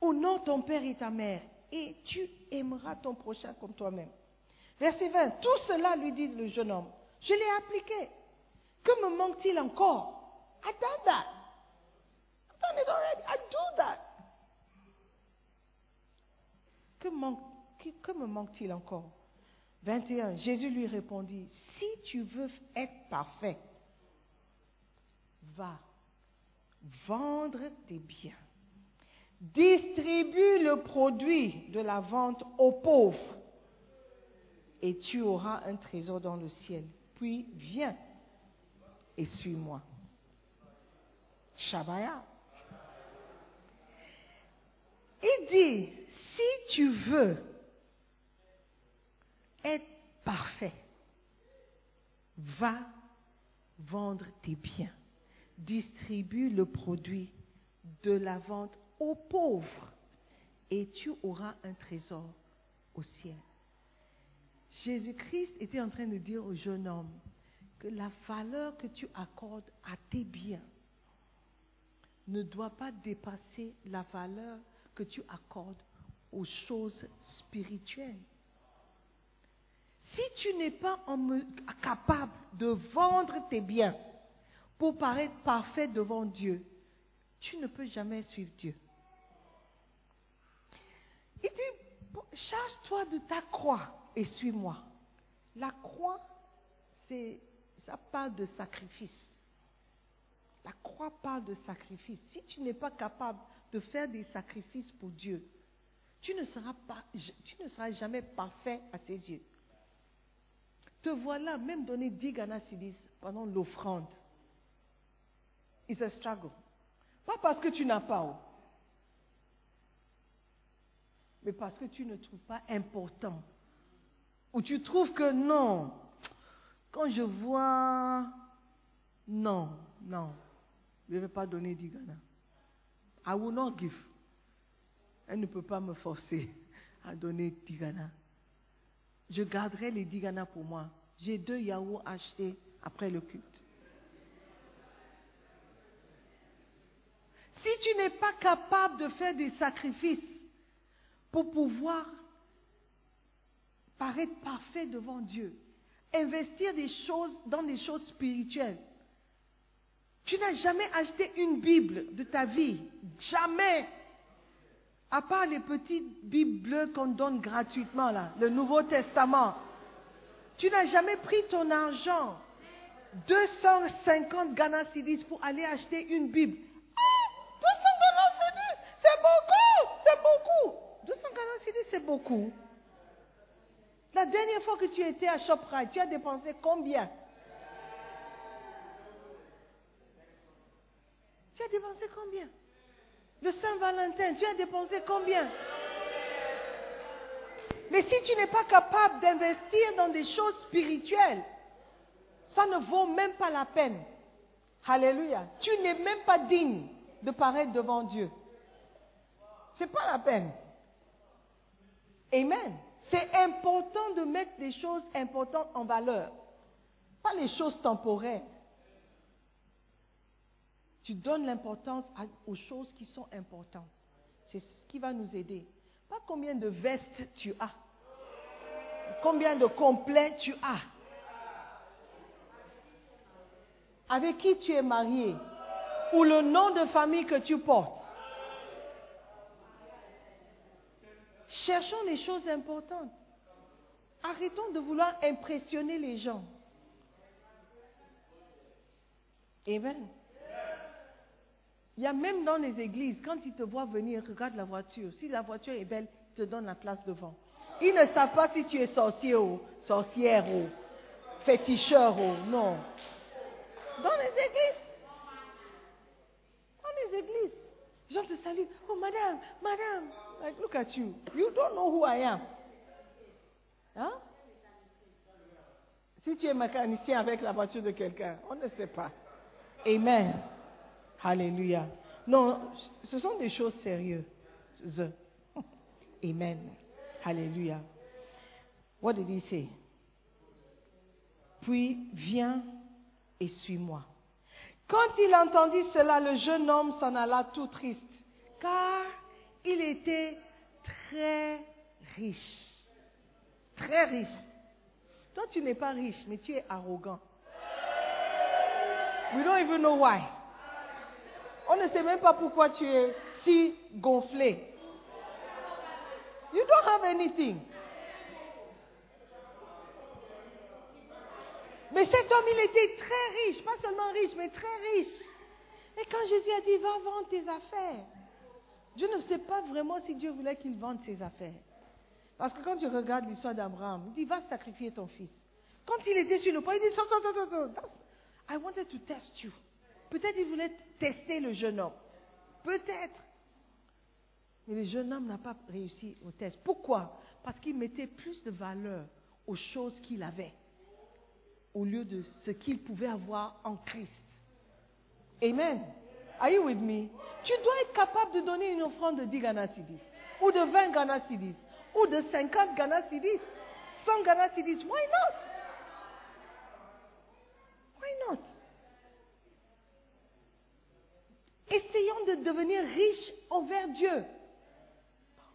Honore ton père et ta mère et tu aimeras ton prochain comme toi-même. Verset 20. Tout cela, lui dit le jeune homme, je l'ai appliqué. Que me manque-t-il encore? I done that. I've done it already. I do that. Que manque que, me manque-t-il encore? 21. Jésus lui répondit, si tu veux être parfait, va vendre tes biens. Distribue le produit de la vente aux pauvres et tu auras un trésor dans le ciel. Puis viens et suis-moi. Shabaya. Il dit, si tu veux être parfait, va vendre tes biens, distribue le produit de la vente aux pauvres et tu auras un trésor au ciel. Jésus-Christ était en train de dire au jeune homme que la valeur que tu accordes à tes biens ne doit pas dépasser la valeur que tu accordes aux choses spirituelles. Si tu n'es pas capable de vendre tes biens pour paraître parfait devant Dieu, tu ne peux jamais suivre Dieu. Il dit, charge-toi de ta croix et suis-moi. La croix, c'est, ça parle de sacrifice. La croix parle de sacrifice. Si tu n'es pas capable de faire des sacrifices pour Dieu, tu ne seras, tu ne seras jamais parfait à ses yeux. Te voilà même donner 10 Ghana cedis pendant l'offrande. It's a struggle. Pas parce que tu n'as pas, oh. mais parce que tu ne trouves pas important. Ou tu trouves que non. Quand je vois, non, non, je ne vais pas donner 10 Ghana. I will not give. Elle ne peut pas me forcer à donner 10 Ghana. Je garderai les 10 Ghana pour moi J'ai deux yaourts achetés après le culte. Si tu n'es pas capable de faire des sacrifices pour pouvoir paraître parfait devant Dieu, investir des choses dans des choses spirituelles, tu n'as jamais acheté une Bible de ta vie. Jamais. À part les petites Bibles bleues qu'on donne gratuitement, là, le Nouveau Testament. Tu n'as jamais pris ton argent, 250 Ghana Cedis, pour aller acheter une Bible. Ah, 200 Ghana Cedis, c'est beaucoup, c'est beaucoup. 200 Ghana Cedis, c'est beaucoup. La dernière fois que tu étais à ShopRite, tu as dépensé combien? Tu as dépensé combien? Le Saint-Valentin, tu as dépensé combien? Mais si tu n'es pas capable d'investir dans des choses spirituelles, ça ne vaut même pas la peine. Alléluia. Tu n'es même pas digne de paraître devant Dieu. Ce n'est pas la peine. Amen. C'est important de mettre des choses importantes en valeur, pas les choses temporaires. Tu donnes l'importance aux choses qui sont importantes. C'est ce qui va nous aider. Pas combien de vestes tu as, combien de complets tu as, avec qui tu es marié, ou le nom de famille que tu portes. Cherchons les choses importantes. Arrêtons de vouloir impressionner les gens. Amen. Il y a même dans les églises, quand ils te voient venir, regarde la voiture. Si la voiture est belle, ils te donnent la place devant. Ils ne savent pas si tu es sorcier ou sorcière ou féticheur ou non. Dans les églises. Dans les églises. Les gens te saluent. Oh, madame, madame. Look at you. You don't know who I am. Hein? Si tu es mécanicien avec la voiture de quelqu'un, on ne sait pas. Amen. Alléluia. Non, ce sont des choses sérieuses. Amen. Alléluia. What did he say? Puis viens et suis-moi. Quand il entendit cela, le jeune homme s'en alla tout triste, car il était très riche. Très riche. Toi, tu n'es pas riche, mais tu es arrogant. We don't even know why. On ne sait même pas pourquoi tu es si gonflé. You don't have anything. Mais cet homme, il était très riche, pas seulement riche, mais très riche. Et quand Jésus a dit, va vendre tes affaires, je ne sais pas vraiment si Dieu voulait qu'il vende ses affaires. Parce que quand tu regardes l'histoire d'Abraham, il dit, va sacrifier ton fils. Quand il était sur le point, il dit, so, so, so, I wanted to test you. Peut-être il voulait tester le jeune homme. Peut-être. Mais le jeune homme n'a pas réussi au test. Pourquoi? Parce qu'il mettait plus de valeur aux choses qu'il avait au lieu de ce qu'il pouvait avoir en Christ. Amen. Are you with me? Tu dois être capable de donner une offrande de 10 Ghana ou de 20 Ghana ou de 50 Ghana Cedis, 100 Ghana. Why not? Why not? Essayons de devenir riches envers Dieu,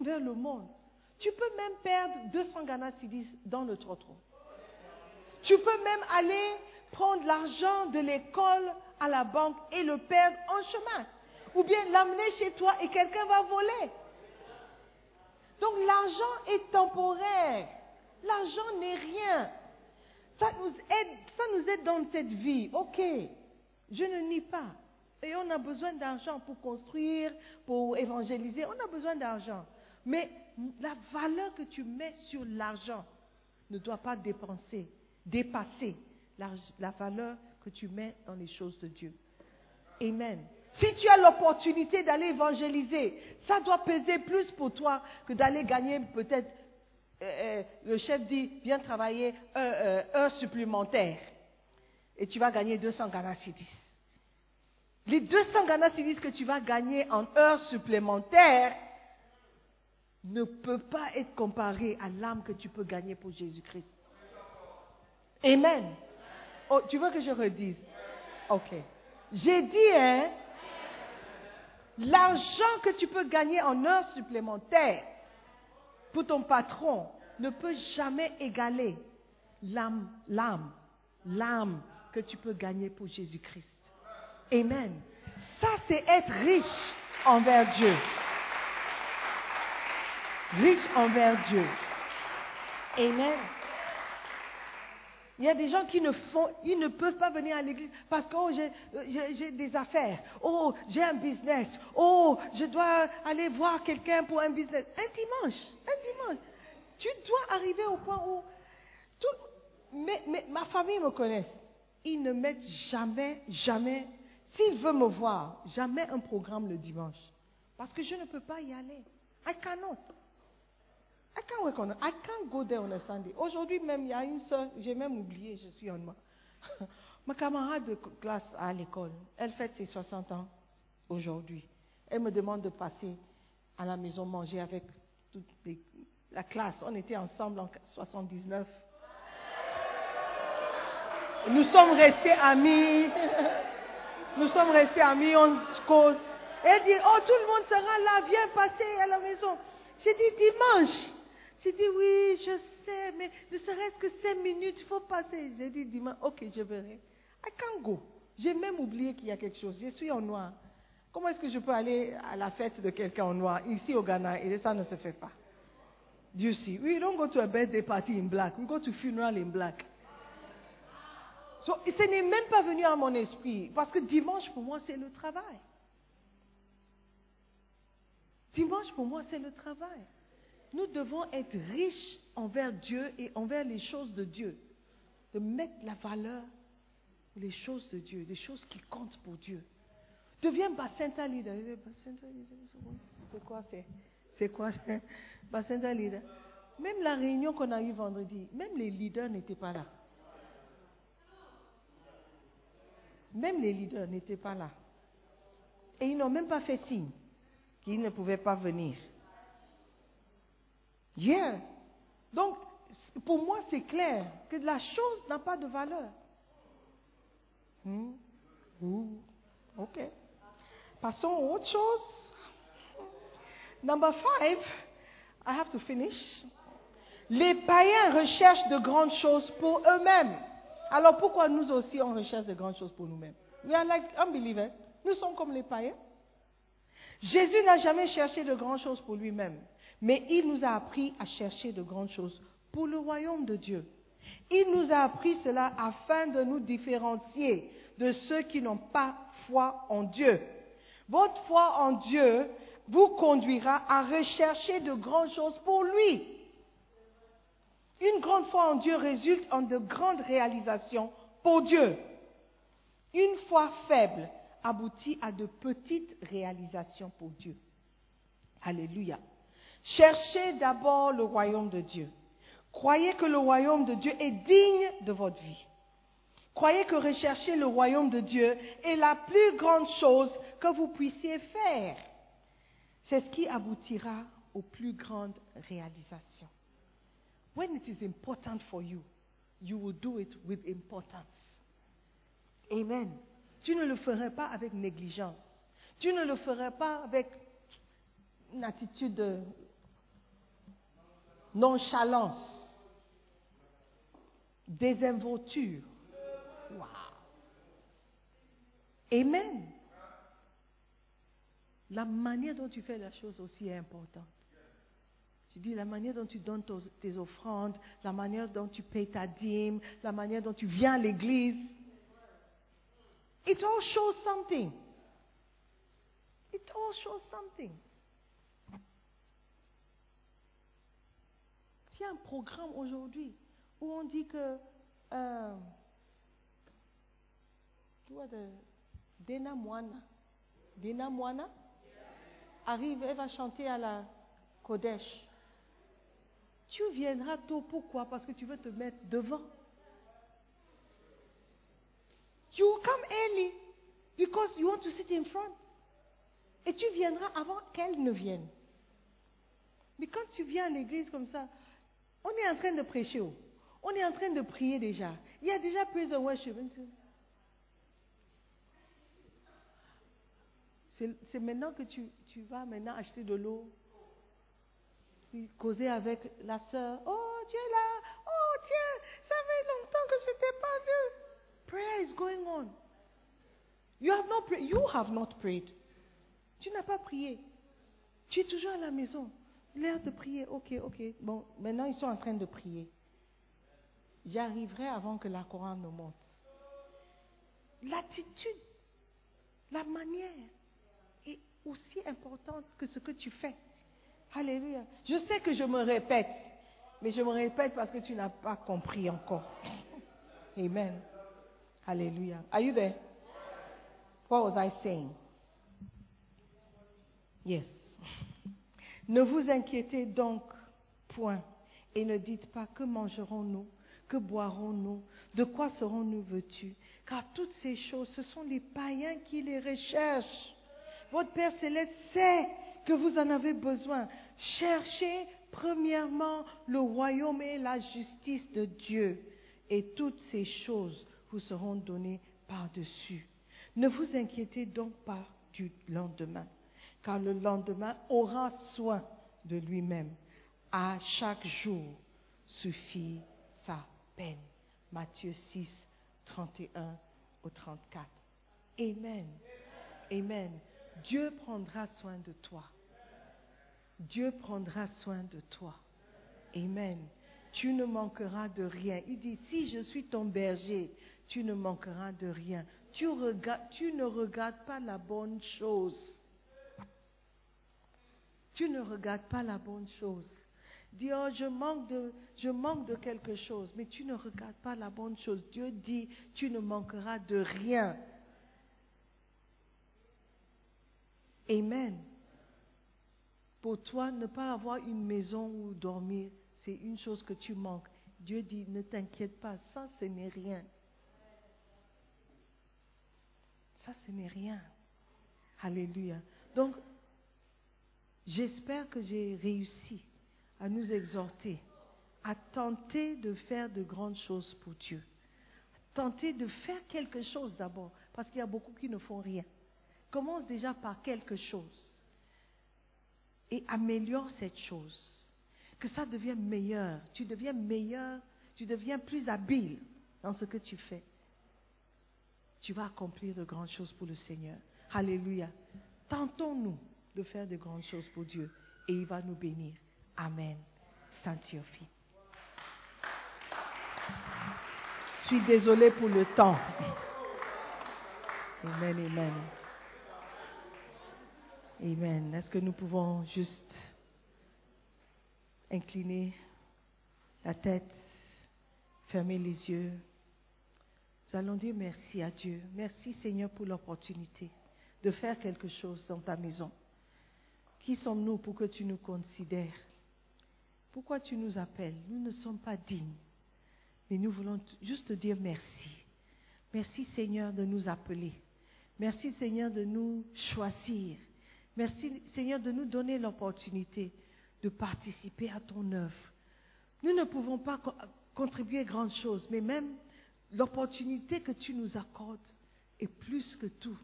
envers le monde. Tu peux même perdre 200 Ghana Cedis dans le trottoir. Tu peux même aller prendre l'argent de l'école à la banque et le perdre en chemin. Ou bien l'amener chez toi et quelqu'un va voler. Donc l'argent est temporaire. L'argent n'est rien. Ça nous, aide, ça nous aide dans cette vie. Ok, je ne nie pas. Et on a besoin d'argent pour construire, pour évangéliser. On a besoin d'argent. Mais la valeur que tu mets sur l'argent ne doit pas dépenser, dépasser la, valeur que tu mets dans les choses de Dieu. Amen. Si tu as l'opportunité d'aller évangéliser, ça doit peser plus pour toi que d'aller gagner peut-être, euh, euh, le chef dit, viens travailler euh, heure supplémentaire. Et tu vas gagner 200 Ghana. Les 200 Ghana Cedis que tu vas gagner en heures supplémentaires ne peuvent pas être comparés à l'âme que tu peux gagner pour Jésus-Christ. Amen. Oh, tu veux que je redise? Ok. J'ai dit, hein, l'argent que tu peux gagner en heures supplémentaires pour ton patron ne peut jamais égaler l'âme, l'âme, l'âme que tu peux gagner pour Jésus-Christ. Amen. Ça, c'est être riche envers Dieu. Riche envers Dieu. Amen. Il y a des gens qui ne font, ils ne peuvent pas venir à l'église parce que oh, j'ai, j'ai- j'ai des affaires. Oh, j'ai un business. Oh, je dois aller voir quelqu'un pour un business. Un dimanche, un dimanche. Tu dois arriver au point où tout, mais, mais ma famille me connaît. Ils ne mettent jamais, jamais, s'ils veulent me voir, jamais un programme le dimanche. Parce que je ne peux pas y aller. I cannot. I can't work on I can't go there on a Sunday. Aujourd'hui même, il y a une soeur, j'ai même oublié, je suis en moi. Ma camarade de classe à l'école, elle fête ses 60 ans aujourd'hui. Elle me demande de passer à la maison manger avec toute la classe. On était ensemble en 79. Nous sommes restés amis. Nous sommes restés amis, on cause. Elle dit, oh, tout le monde sera là, viens passer à la maison. J'ai dit, dimanche. J'ai dit, oui, je sais, mais ne serait-ce que cinq minutes, il faut passer. J'ai dit, dimanche, ok, je verrai. I can't go. J'ai même oublié qu'il y a quelque chose. Je suis en noir. Comment est-ce que je peux aller à la fête de quelqu'un en noir? Ici au Ghana et ça ne se fait pas? You see? We don't go to a birthday party in black. We go to funeral in black. So, ce n'est même pas venu à mon esprit, parce que dimanche pour moi c'est le travail. Dimanche pour moi c'est le travail. Nous devons être riches envers Dieu et envers les choses de Dieu. De mettre la valeur les choses de Dieu, les choses qui comptent pour Dieu. Deviens Bacenta leader. Eh, C'est quoi? C'est C'est quoi? C'est leader Même la réunion qu'on a eue vendredi, même les leaders n'étaient pas là. Même les leaders n'étaient pas là. Et ils n'ont même pas fait signe qu'ils ne pouvaient pas venir. Yeah. Donc, pour moi, c'est clair que la chose n'a pas de valeur. Hmm? Ouh. OK. Passons à autre chose. Number five, I have to finish. Les païens recherchent de grandes choses pour eux-mêmes. Alors pourquoi nous aussi on recherche de grandes choses pour nous-mêmes? We are like unbelievers. Nous sommes comme les païens. Jésus n'a jamais cherché de grandes choses pour lui-même, mais il nous a appris à chercher de grandes choses pour le royaume de Dieu. Il nous a appris cela afin de nous différencier de ceux qui n'ont pas foi en Dieu. Votre foi en Dieu vous conduira à rechercher de grandes choses pour lui. Une grande foi en Dieu résulte en de grandes réalisations pour Dieu. Une foi faible aboutit à de petites réalisations pour Dieu. Alléluia. Cherchez d'abord le royaume de Dieu. Croyez que le royaume de Dieu est digne de votre vie. Croyez que rechercher le royaume de Dieu est la plus grande chose que vous puissiez faire. C'est ce qui aboutira aux plus grandes réalisations. When it is important for you, you will do it with importance. Amen. Tu ne le ferais pas avec négligence. Tu ne le ferais pas avec une attitude de nonchalance, désinvolture. Wow. Amen. La manière dont tu fais la chose aussi est importante. Je dis la manière dont tu donnes tes offrandes, la manière dont tu payes ta dîme, la manière dont tu viens à l'église. It all shows something. It all shows something. Il y a un programme aujourd'hui où on dit que euh, Dena Moana, Dena Moana? Arrive, elle va chanter à la Kodesh. Tu viendras tôt, pourquoi? Parce que tu veux te mettre devant. You come early because you want to sit in front. Et tu viendras avant qu'elle ne vienne. Mais quand tu viens à l'église comme ça, on est en train de prêcher. On est en train de prier déjà. Il y a déjà praise and worship. C'est maintenant que tu, tu vas maintenant acheter de l'eau, puis causer avec la sœur. Oh, tu es là. Oh, tiens, ça fait longtemps que je t'ai pas vu. Prayer is going on. You have not prayed. You have not prayed. Tu n'as pas prié. Tu es toujours à la maison. L'air de prier. Ok, ok. Bon, maintenant ils sont en train de prier. J'arriverai avant que la couronne ne monte. L'attitude, la manière est aussi importante que ce que tu fais. Alléluia. Je sais que je me répète, mais je me répète parce que tu n'as pas compris encore. Amen. Alléluia. Are you there? What was I saying? Yes. Ne vous inquiétez donc point et ne dites pas que mangerons-nous, que boirons-nous, de quoi serons-nous vêtus, car toutes ces choses, ce sont les païens qui les recherchent. Votre Père céleste sait que vous en avez besoin. Cherchez premièrement le royaume et la justice de Dieu, et toutes ces choses vous seront données par-dessus. Ne vous inquiétez donc pas du lendemain, car le lendemain aura soin de lui-même. À chaque jour suffit sa peine. Matthieu 6, 31 au 34. Amen. Amen. Dieu prendra soin de toi. Dieu prendra soin de toi. Amen. Tu ne manqueras de rien. Il dit, si je suis ton berger, tu ne manqueras de rien. Tu, ne regardes pas la bonne chose. Tu ne regardes pas la bonne chose. Dis, oh, je manque, de, je manque de quelque chose, mais tu ne regardes pas la bonne chose. Dieu dit, tu ne manqueras de rien. Amen. Pour toi, ne pas avoir une maison où dormir, c'est une chose que tu manques. Dieu dit, ne t'inquiète pas, ça, ce n'est rien. Ça, ce n'est rien. Alléluia. Donc, j'espère que j'ai réussi à nous exhorter à tenter de faire de grandes choses pour Dieu. Tenter de faire quelque chose d'abord, parce qu'il y a beaucoup qui ne font rien. Commence déjà par quelque chose et améliore cette chose. Que ça devienne meilleur. Tu deviens meilleur, tu deviens plus habile dans ce que tu fais. Tu vas accomplir de grandes choses pour le Seigneur. Alléluia. Tentons-nous de faire de grandes choses pour Dieu et il va nous bénir. Amen. Your feet. Je suis désolée pour le temps. Amen, amen. Amen. Est-ce que nous pouvons juste incliner la tête, fermer les yeux? Nous allons dire merci à Dieu. Merci Seigneur pour l'opportunité de faire quelque chose dans ta maison. Qui sommes-nous pour que tu nous considères? Pourquoi tu nous appelles? Nous ne sommes pas dignes. Mais nous voulons juste te dire merci. Merci Seigneur de nous appeler. Merci Seigneur de nous choisir. Merci Seigneur de nous donner l'opportunité de participer à ton œuvre. Nous ne pouvons pas co- contribuer grand chose, mais même l'opportunité que tu nous accordes est plus que tout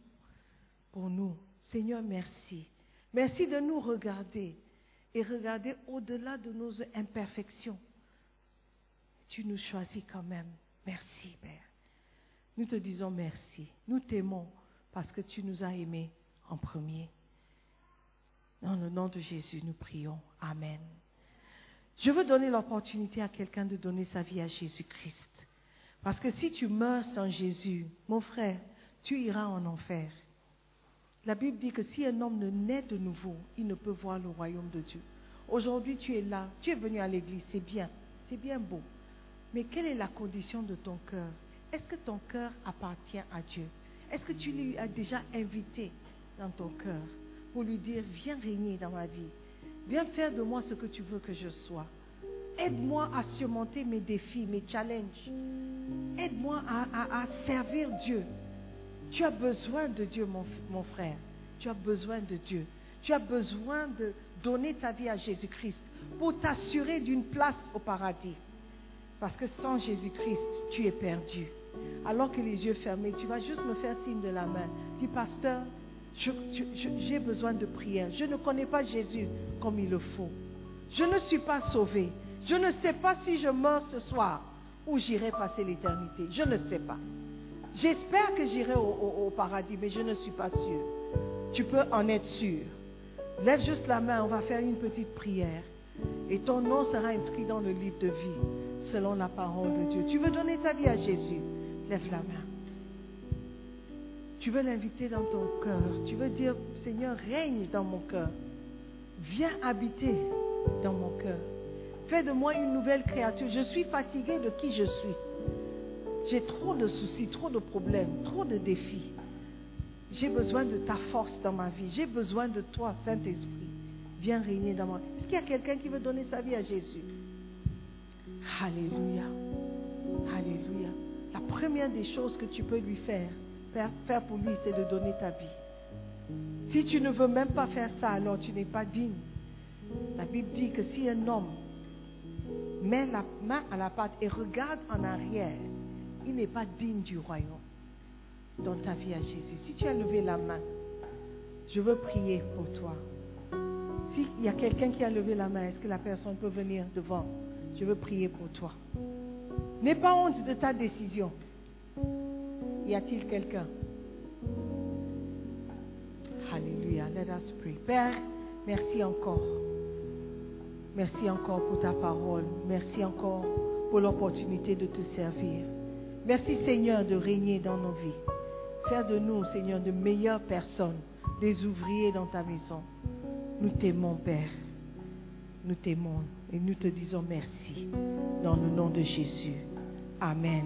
pour nous. Seigneur, merci. Merci de nous regarder et regarder au-delà de nos imperfections. Tu nous choisis quand même. Merci, Père. Nous te disons merci. Nous t'aimons parce que tu nous as aimés en premier. Dans le nom de Jésus, nous prions. Amen. Je veux donner l'opportunité à quelqu'un de donner sa vie à Jésus-Christ. Parce que si tu meurs sans Jésus, mon frère, tu iras en enfer. La Bible dit que si un homme ne naît de nouveau, il ne peut voir le royaume de Dieu. Aujourd'hui, tu es là, tu es venu à l'église, c'est bien, c'est bien beau. Mais quelle est la condition de ton cœur? Est-ce que ton cœur appartient à Dieu? Est-ce que tu lui as déjà invité dans ton cœur? Lui dire, viens régner dans ma vie, viens faire de moi ce que tu veux que je sois. Aide-moi à surmonter mes défis, mes challenges. Aide-moi à, servir Dieu. Tu as besoin de Dieu, mon, mon frère. Tu as besoin de Dieu. Tu as besoin de donner ta vie à Jésus-Christ pour t'assurer d'une place au paradis. Parce que sans Jésus-Christ, tu es perdu. Alors que les yeux fermés, tu vas juste me faire signe de la main. Dis, pasteur, j'ai besoin de prière. Je ne connais pas Jésus comme il le faut. Je ne suis pas sauvé. Je ne sais pas si je meurs ce soir ou j'irai passer l'éternité. Je ne sais pas. J'espère que j'irai au, paradis, mais je ne suis pas sûr. Tu peux en être sûr. Lève juste la main, on va faire une petite prière. Et ton nom sera inscrit dans le livre de vie, selon la parole de Dieu. Tu veux donner ta vie à Jésus? Lève la main. Tu veux l'inviter dans ton cœur. Tu veux dire, Seigneur, règne dans mon cœur. Viens habiter dans mon cœur. Fais de moi une nouvelle créature. Je suis fatigué de qui je suis. J'ai trop de soucis, trop de problèmes, trop de défis. J'ai besoin de ta force dans ma vie. J'ai besoin de toi, Saint-Esprit. Viens régner dans moi. Est-ce qu'il y a quelqu'un qui veut donner sa vie à Jésus? Alléluia. Alléluia. La première des choses que tu peux lui faire, faire, pour lui, c'est de donner ta vie. Si tu ne veux même pas faire ça, alors tu n'es pas digne. La Bible dit que si un homme met la main à la pâte et regarde en arrière, il n'est pas digne du royaume. Donne ta vie à Jésus. Si tu as levé la main, je veux prier pour toi. S'il y a quelqu'un qui a levé la main, est-ce que la personne peut venir devant? Je veux prier pour toi. N'aie pas honte de ta décision. Y a-t-il quelqu'un? Alléluia. Let us pray. Père, merci encore. Merci encore pour ta parole. Merci encore pour l'opportunité de te servir. Merci Seigneur de régner dans nos vies. Faire de nous, Seigneur, de meilleures personnes, des ouvriers dans ta maison. Nous t'aimons, Père. Nous t'aimons et nous te disons merci. Dans le nom de Jésus. Amen.